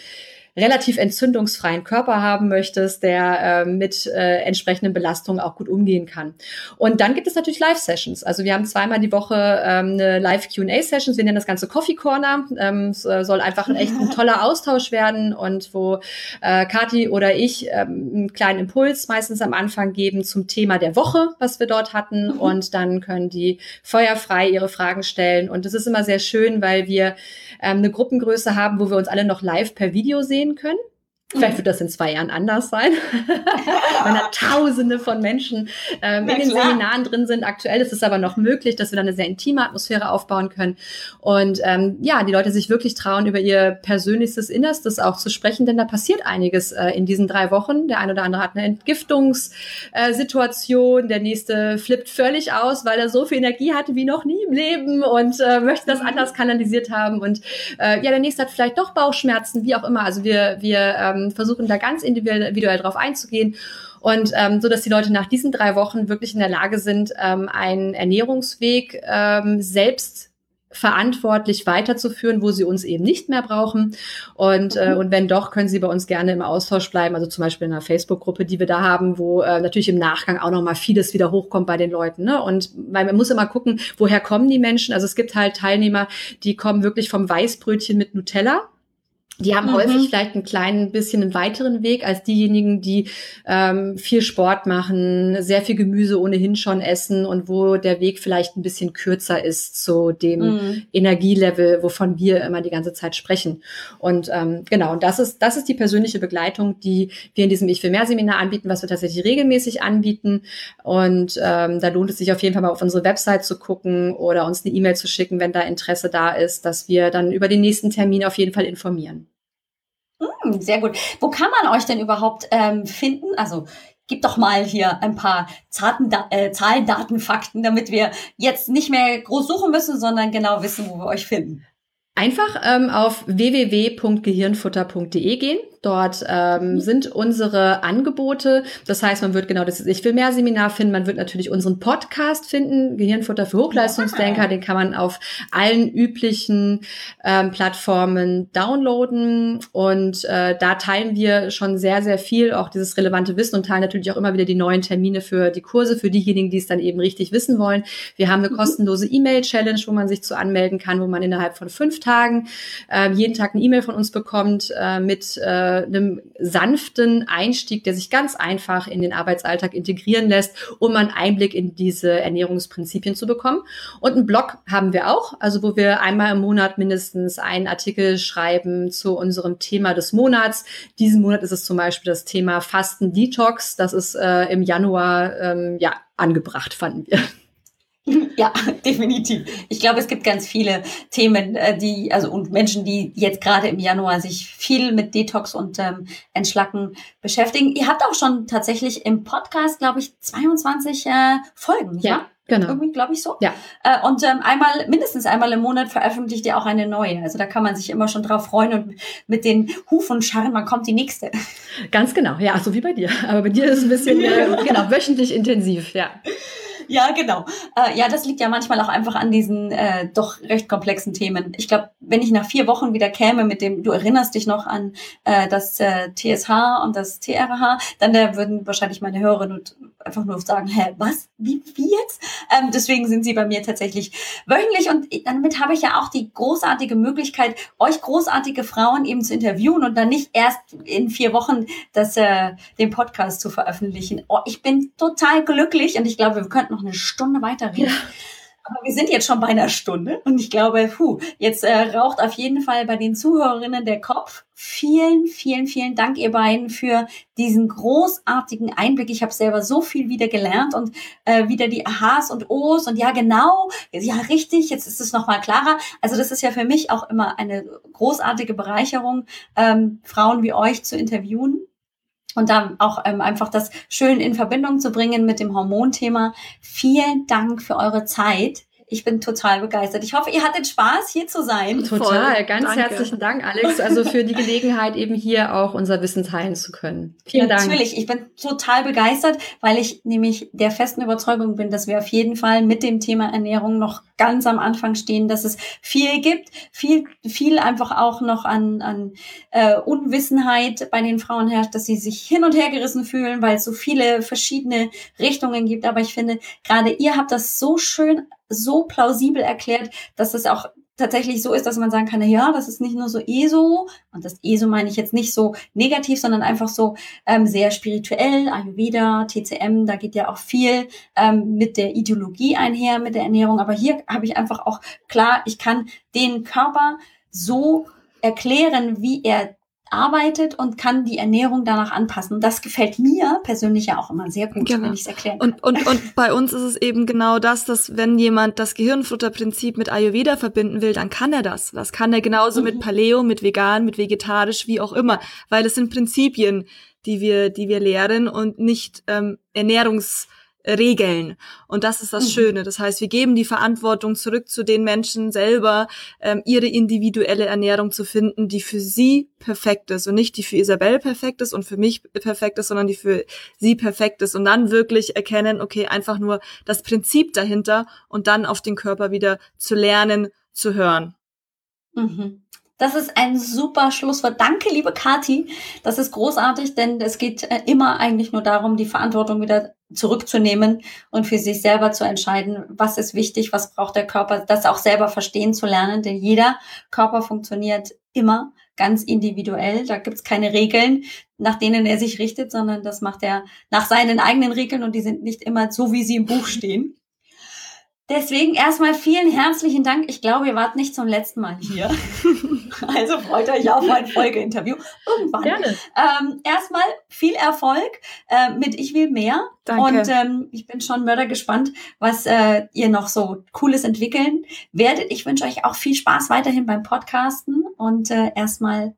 relativ entzündungsfreien Körper haben möchtest, der äh, mit äh, entsprechenden Belastungen auch gut umgehen kann. Und dann gibt es natürlich Live-Sessions. Also wir haben zweimal die Woche ähm, eine Live-Q&A-Sessions. Wir nennen das Ganze Coffee Corner. Ähm, es äh, soll einfach ein echt ein toller Austausch werden und wo äh, Kati oder ich ähm, einen kleinen Impuls meistens am Anfang geben zum Thema der Woche, was wir dort hatten. Mhm. Und dann können die feuerfrei ihre Fragen stellen. Und das ist immer sehr schön, weil wir ähm, eine Gruppengröße haben, wo wir uns alle noch live per Video sehen sehen können. Vielleicht wird das in zwei Jahren anders sein, wenn da Tausende von Menschen ähm, in den klar. Seminaren drin sind. Aktuell ist es aber noch möglich, dass wir dann eine sehr intime Atmosphäre aufbauen können und ähm, ja, die Leute sich wirklich trauen, über ihr persönlichstes Innerstes auch zu sprechen, denn da passiert einiges äh, in diesen drei Wochen. Der eine oder andere hat eine Entgiftungssituation, äh, der nächste flippt völlig aus, weil er so viel Energie hatte wie noch nie im Leben und äh, möchte das mhm. anders kanalisiert haben und äh, ja, der nächste hat vielleicht doch Bauchschmerzen, wie auch immer. Also wir wir ähm, ähm, versuchen da ganz individuell drauf einzugehen. Und ähm, so dass die Leute nach diesen drei Wochen wirklich in der Lage sind, ähm, einen Ernährungsweg ähm, selbst verantwortlich weiterzuführen, wo sie uns eben nicht mehr brauchen. Und, äh, und wenn doch, können sie bei uns gerne im Austausch bleiben. Also zum Beispiel in einer Facebook-Gruppe, die wir da haben, wo äh, natürlich im Nachgang auch nochmal vieles wieder hochkommt bei den Leuten. Ne? Und weil man muss immer gucken, woher kommen die Menschen. Also es gibt halt Teilnehmer, die kommen wirklich vom Weißbrötchen mit Nutella die haben mhm. häufig vielleicht einen kleinen bisschen einen weiteren Weg als diejenigen, die ähm, viel Sport machen, sehr viel Gemüse ohnehin schon essen und wo der Weg vielleicht ein bisschen kürzer ist zu dem mhm. Energielevel, wovon wir immer die ganze Zeit sprechen. Und ähm, genau, und das ist, das ist die persönliche Begleitung, die wir in diesem Ich will mehr Seminar anbieten, was wir tatsächlich regelmäßig anbieten. Und ähm, da lohnt es sich auf jeden Fall mal auf unsere Website zu gucken oder uns eine E-Mail zu schicken, wenn da Interesse da ist, dass wir dann über den nächsten Termin auf jeden Fall informieren. Hm, sehr gut. Wo kann man euch denn überhaupt ähm, finden? Also gib doch mal hier ein paar Zarten, äh, Zahlen, Daten, Fakten, damit wir jetzt nicht mehr groß suchen müssen, sondern genau wissen, wo wir euch finden. Einfach ähm, auf www.gehirnfutter.de gehen. Dort ähm, mhm. sind unsere Angebote. Das heißt, man wird genau das Ich will mehr Seminar finden. Man wird natürlich unseren Podcast finden, Gehirnfutter für Hochleistungsdenker. Den kann man auf allen üblichen ähm, Plattformen downloaden. Und äh, da teilen wir schon sehr, sehr viel, auch dieses relevante Wissen und teilen natürlich auch immer wieder die neuen Termine für die Kurse, für diejenigen, die es dann eben richtig wissen wollen. Wir haben eine mhm. kostenlose E-Mail-Challenge, wo man sich zu anmelden kann, wo man innerhalb von fünf Tagen äh, jeden Tag eine E-Mail von uns bekommt äh, mit äh, einem sanften Einstieg, der sich ganz einfach in den Arbeitsalltag integrieren lässt, um einen Einblick in diese Ernährungsprinzipien zu bekommen. Und einen Blog haben wir auch, also wo wir einmal im Monat mindestens einen Artikel schreiben zu unserem Thema des Monats. Diesen Monat ist es zum Beispiel das Thema Fasten Detox. Das ist äh, im Januar ähm, ja angebracht, fanden wir. Ja, definitiv. Ich glaube, es gibt ganz viele Themen, äh, die, also und Menschen, die jetzt gerade im Januar sich viel mit Detox und ähm, Entschlacken beschäftigen. Ihr habt auch schon tatsächlich im Podcast, glaube ich, 22 äh, Folgen, ja? ja? Genau. Irgendwie, glaube ich, so. Ja. Äh, und ähm, einmal, mindestens einmal im Monat veröffentlicht ihr auch eine neue. Also da kann man sich immer schon drauf freuen und mit den Huf und Scharren, wann kommt die nächste. Ganz genau, ja, so wie bei dir. Aber bei dir ist es ein bisschen, äh, genau, wöchentlich intensiv, ja. Ja, genau. Äh, ja, das liegt ja manchmal auch einfach an diesen äh, doch recht komplexen Themen. Ich glaube, wenn ich nach vier Wochen wieder käme mit dem, du erinnerst dich noch an äh, das äh, TSH und das TRH, dann äh, würden wahrscheinlich meine Hörerinnen einfach nur sagen, hä, was? Wie, wie jetzt? Ähm, deswegen sind sie bei mir tatsächlich wöchentlich und damit habe ich ja auch die großartige Möglichkeit, euch großartige Frauen eben zu interviewen und dann nicht erst in vier Wochen das, äh, den Podcast zu veröffentlichen. Oh, ich bin total glücklich und ich glaube, wir könnten noch eine Stunde weiterreden. Ja. Aber wir sind jetzt schon bei einer Stunde und ich glaube, puh, jetzt äh, raucht auf jeden Fall bei den Zuhörerinnen der Kopf. Vielen, vielen, vielen Dank, ihr beiden, für diesen großartigen Einblick. Ich habe selber so viel wieder gelernt und äh, wieder die Aha's und O's und ja, genau, ja, richtig, jetzt ist es nochmal klarer. Also das ist ja für mich auch immer eine großartige Bereicherung, ähm, Frauen wie euch zu interviewen und dann auch ähm, einfach das schön in Verbindung zu bringen mit dem Hormonthema. Vielen Dank für eure Zeit. Ich bin total begeistert. Ich hoffe, ihr hattet Spaß, hier zu sein. Total. Voll. Ganz Danke. herzlichen Dank, Alex, also für die Gelegenheit, eben hier auch unser Wissen teilen zu können. Vielen Dank. Natürlich. Ich bin total begeistert, weil ich nämlich der festen Überzeugung bin, dass wir auf jeden Fall mit dem Thema Ernährung noch ganz am Anfang stehen, dass es viel gibt, viel, viel einfach auch noch an, an äh, Unwissenheit bei den Frauen herrscht, dass sie sich hin und her gerissen fühlen, weil es so viele verschiedene Richtungen gibt. Aber ich finde, gerade ihr habt das so schön so plausibel erklärt, dass es auch tatsächlich so ist, dass man sagen kann, ja, das ist nicht nur so ESO, und das ESO meine ich jetzt nicht so negativ, sondern einfach so ähm, sehr spirituell, Ayurveda, TCM, da geht ja auch viel ähm, mit der Ideologie einher, mit der Ernährung, aber hier habe ich einfach auch klar, ich kann den Körper so erklären, wie er arbeitet und kann die Ernährung danach anpassen. Das gefällt mir persönlich ja auch immer sehr gut, genau. wenn ich es erklären kann. Und, und, und bei uns ist es eben genau das, dass wenn jemand das Gehirnfutterprinzip mit Ayurveda verbinden will, dann kann er das. Das kann er genauso mhm. mit Paleo, mit vegan, mit vegetarisch, wie auch immer, weil es sind Prinzipien, die wir, die wir lehren und nicht ähm, Ernährungs regeln. Und das ist das mhm. Schöne. Das heißt, wir geben die Verantwortung zurück zu den Menschen selber, ähm, ihre individuelle Ernährung zu finden, die für sie perfekt ist und nicht die für Isabel perfekt ist und für mich perfekt ist, sondern die für sie perfekt ist. Und dann wirklich erkennen, okay, einfach nur das Prinzip dahinter und dann auf den Körper wieder zu lernen, zu hören. Mhm. Das ist ein super Schlusswort. Danke, liebe Kati. Das ist großartig, denn es geht äh, immer eigentlich nur darum, die Verantwortung wieder zurückzunehmen und für sich selber zu entscheiden, was ist wichtig, was braucht der Körper, das auch selber verstehen zu lernen, denn jeder Körper funktioniert immer ganz individuell. Da gibt's keine Regeln, nach denen er sich richtet, sondern das macht er nach seinen eigenen Regeln und die sind nicht immer so, wie sie im Buch stehen. Deswegen erstmal vielen herzlichen Dank. Ich glaube, ihr wart nicht zum letzten Mal hier. also freut euch auf ein Folgeinterview. Irgendwann. Gerne. Ähm, erstmal viel Erfolg äh, mit Ich will mehr. Danke. Und ähm, ich bin schon mördergespannt, was äh, ihr noch so Cooles entwickeln werdet. Ich wünsche euch auch viel Spaß weiterhin beim Podcasten und äh, erstmal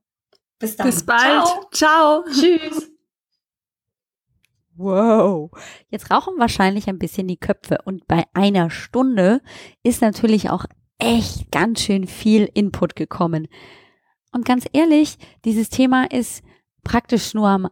bis dann. Bis bald. Ciao. Ciao. Tschüss. Wow. Jetzt rauchen wahrscheinlich ein bisschen die Köpfe und bei einer Stunde ist natürlich auch echt ganz schön viel Input gekommen. Und ganz ehrlich, dieses Thema ist praktisch nur am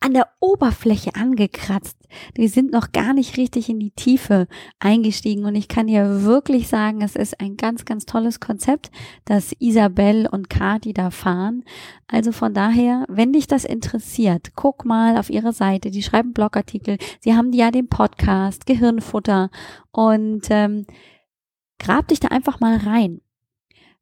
an der Oberfläche angekratzt. Die sind noch gar nicht richtig in die Tiefe eingestiegen und ich kann dir wirklich sagen, es ist ein ganz, ganz tolles Konzept, das Isabel und Kati da fahren. Also von daher, wenn dich das interessiert, guck mal auf ihre Seite. Die schreiben Blogartikel. Sie haben ja den Podcast Gehirnfutter und ähm, grab dich da einfach mal rein.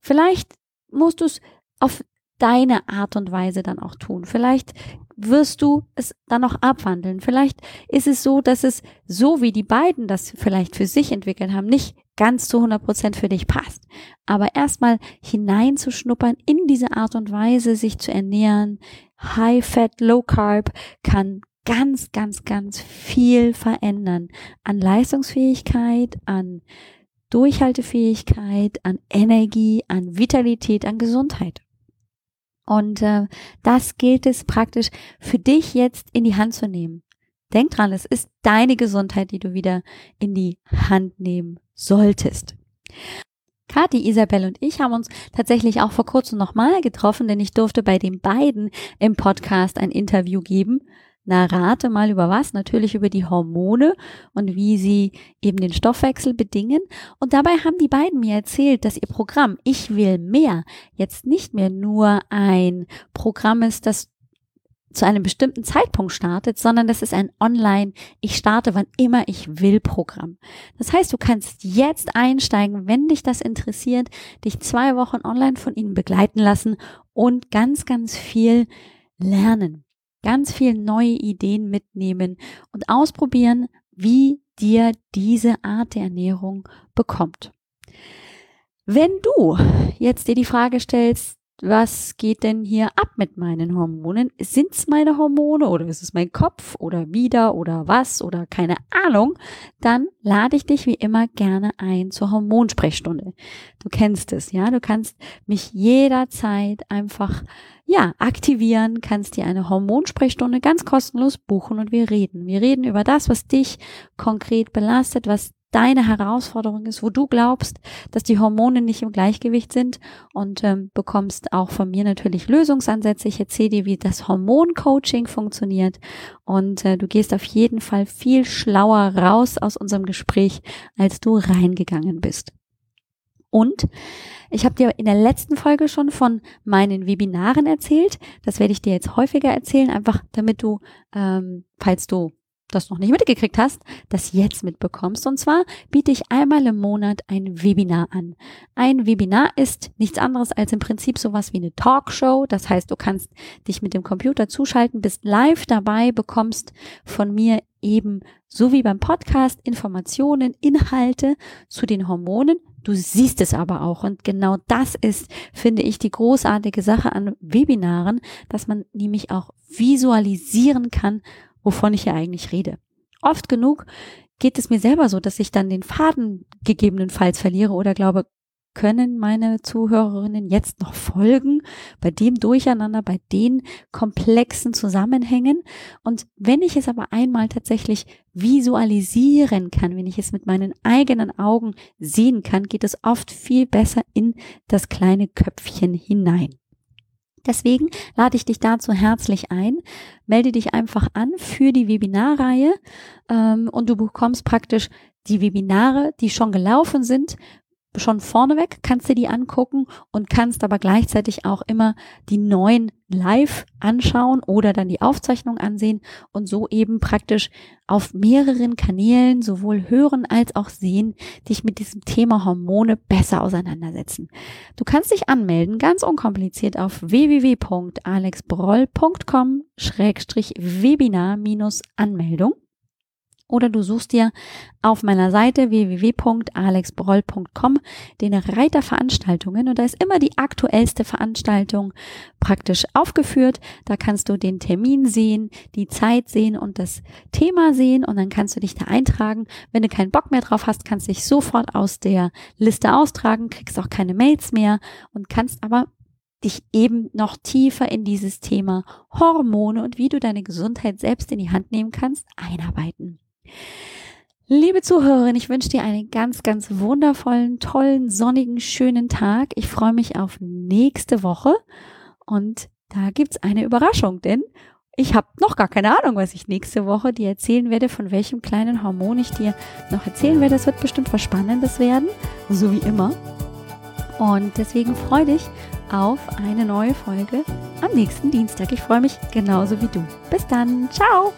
Vielleicht musst du es auf deine Art und Weise dann auch tun. Vielleicht wirst du es dann noch abwandeln. Vielleicht ist es so, dass es so wie die beiden das vielleicht für sich entwickelt haben, nicht ganz zu 100 Prozent für dich passt. Aber erstmal hineinzuschnuppern in diese Art und Weise, sich zu ernähren, High Fat, Low Carb kann ganz, ganz, ganz viel verändern an Leistungsfähigkeit, an Durchhaltefähigkeit, an Energie, an Vitalität, an Gesundheit. Und äh, das gilt es praktisch für dich jetzt in die Hand zu nehmen. Denk dran, es ist deine Gesundheit, die du wieder in die Hand nehmen solltest. Kathi, Isabel und ich haben uns tatsächlich auch vor kurzem nochmal getroffen, denn ich durfte bei den beiden im Podcast ein Interview geben na, rate mal über was? Natürlich über die Hormone und wie sie eben den Stoffwechsel bedingen. Und dabei haben die beiden mir erzählt, dass ihr Programm Ich will mehr jetzt nicht mehr nur ein Programm ist, das zu einem bestimmten Zeitpunkt startet, sondern das ist ein Online, ich starte wann immer ich will Programm. Das heißt, du kannst jetzt einsteigen, wenn dich das interessiert, dich zwei Wochen online von ihnen begleiten lassen und ganz, ganz viel lernen ganz viel neue Ideen mitnehmen und ausprobieren, wie dir diese Art der Ernährung bekommt. Wenn du jetzt dir die Frage stellst, was geht denn hier ab mit meinen Hormonen? Sind es meine Hormone oder ist es mein Kopf oder wieder oder was oder keine Ahnung? Dann lade ich dich wie immer gerne ein zur Hormonsprechstunde. Du kennst es, ja? Du kannst mich jederzeit einfach, ja, aktivieren, kannst dir eine Hormonsprechstunde ganz kostenlos buchen und wir reden. Wir reden über das, was dich konkret belastet, was deine Herausforderung ist, wo du glaubst, dass die Hormone nicht im Gleichgewicht sind und ähm, bekommst auch von mir natürlich Lösungsansätze. Ich erzähle dir, wie das Hormoncoaching funktioniert und äh, du gehst auf jeden Fall viel schlauer raus aus unserem Gespräch, als du reingegangen bist. Und ich habe dir in der letzten Folge schon von meinen Webinaren erzählt. Das werde ich dir jetzt häufiger erzählen, einfach damit du, ähm, falls du das noch nicht mitgekriegt hast, das jetzt mitbekommst. Und zwar biete ich einmal im Monat ein Webinar an. Ein Webinar ist nichts anderes als im Prinzip sowas wie eine Talkshow. Das heißt, du kannst dich mit dem Computer zuschalten, bist live dabei, bekommst von mir eben so wie beim Podcast Informationen, Inhalte zu den Hormonen. Du siehst es aber auch. Und genau das ist, finde ich, die großartige Sache an Webinaren, dass man nämlich auch visualisieren kann, wovon ich hier eigentlich rede. Oft genug geht es mir selber so, dass ich dann den Faden gegebenenfalls verliere oder glaube, können meine Zuhörerinnen jetzt noch folgen bei dem Durcheinander, bei den komplexen Zusammenhängen. Und wenn ich es aber einmal tatsächlich visualisieren kann, wenn ich es mit meinen eigenen Augen sehen kann, geht es oft viel besser in das kleine Köpfchen hinein. Deswegen lade ich dich dazu herzlich ein. Melde dich einfach an für die Webinarreihe ähm, und du bekommst praktisch die Webinare, die schon gelaufen sind, schon vorneweg, kannst du die angucken und kannst aber gleichzeitig auch immer die neuen live anschauen oder dann die Aufzeichnung ansehen und so eben praktisch auf mehreren Kanälen sowohl hören als auch sehen, dich mit diesem Thema Hormone besser auseinandersetzen. Du kannst dich anmelden, ganz unkompliziert auf www.alexbroll.com-webinar-anmeldung oder du suchst dir auf meiner Seite www.alexbroll.com den Reiter Veranstaltungen und da ist immer die aktuellste Veranstaltung praktisch aufgeführt. Da kannst du den Termin sehen, die Zeit sehen und das Thema sehen und dann kannst du dich da eintragen. Wenn du keinen Bock mehr drauf hast, kannst du dich sofort aus der Liste austragen, kriegst auch keine Mails mehr und kannst aber dich eben noch tiefer in dieses Thema Hormone und wie du deine Gesundheit selbst in die Hand nehmen kannst, einarbeiten. Liebe Zuhörerin, ich wünsche dir einen ganz, ganz wundervollen, tollen, sonnigen, schönen Tag. Ich freue mich auf nächste Woche und da gibt's eine Überraschung, denn ich habe noch gar keine Ahnung, was ich nächste Woche dir erzählen werde, von welchem kleinen Hormon ich dir noch erzählen werde. Es wird bestimmt was Spannendes werden, so wie immer. Und deswegen freue dich auf eine neue Folge am nächsten Dienstag. Ich freue mich genauso wie du. Bis dann. Ciao.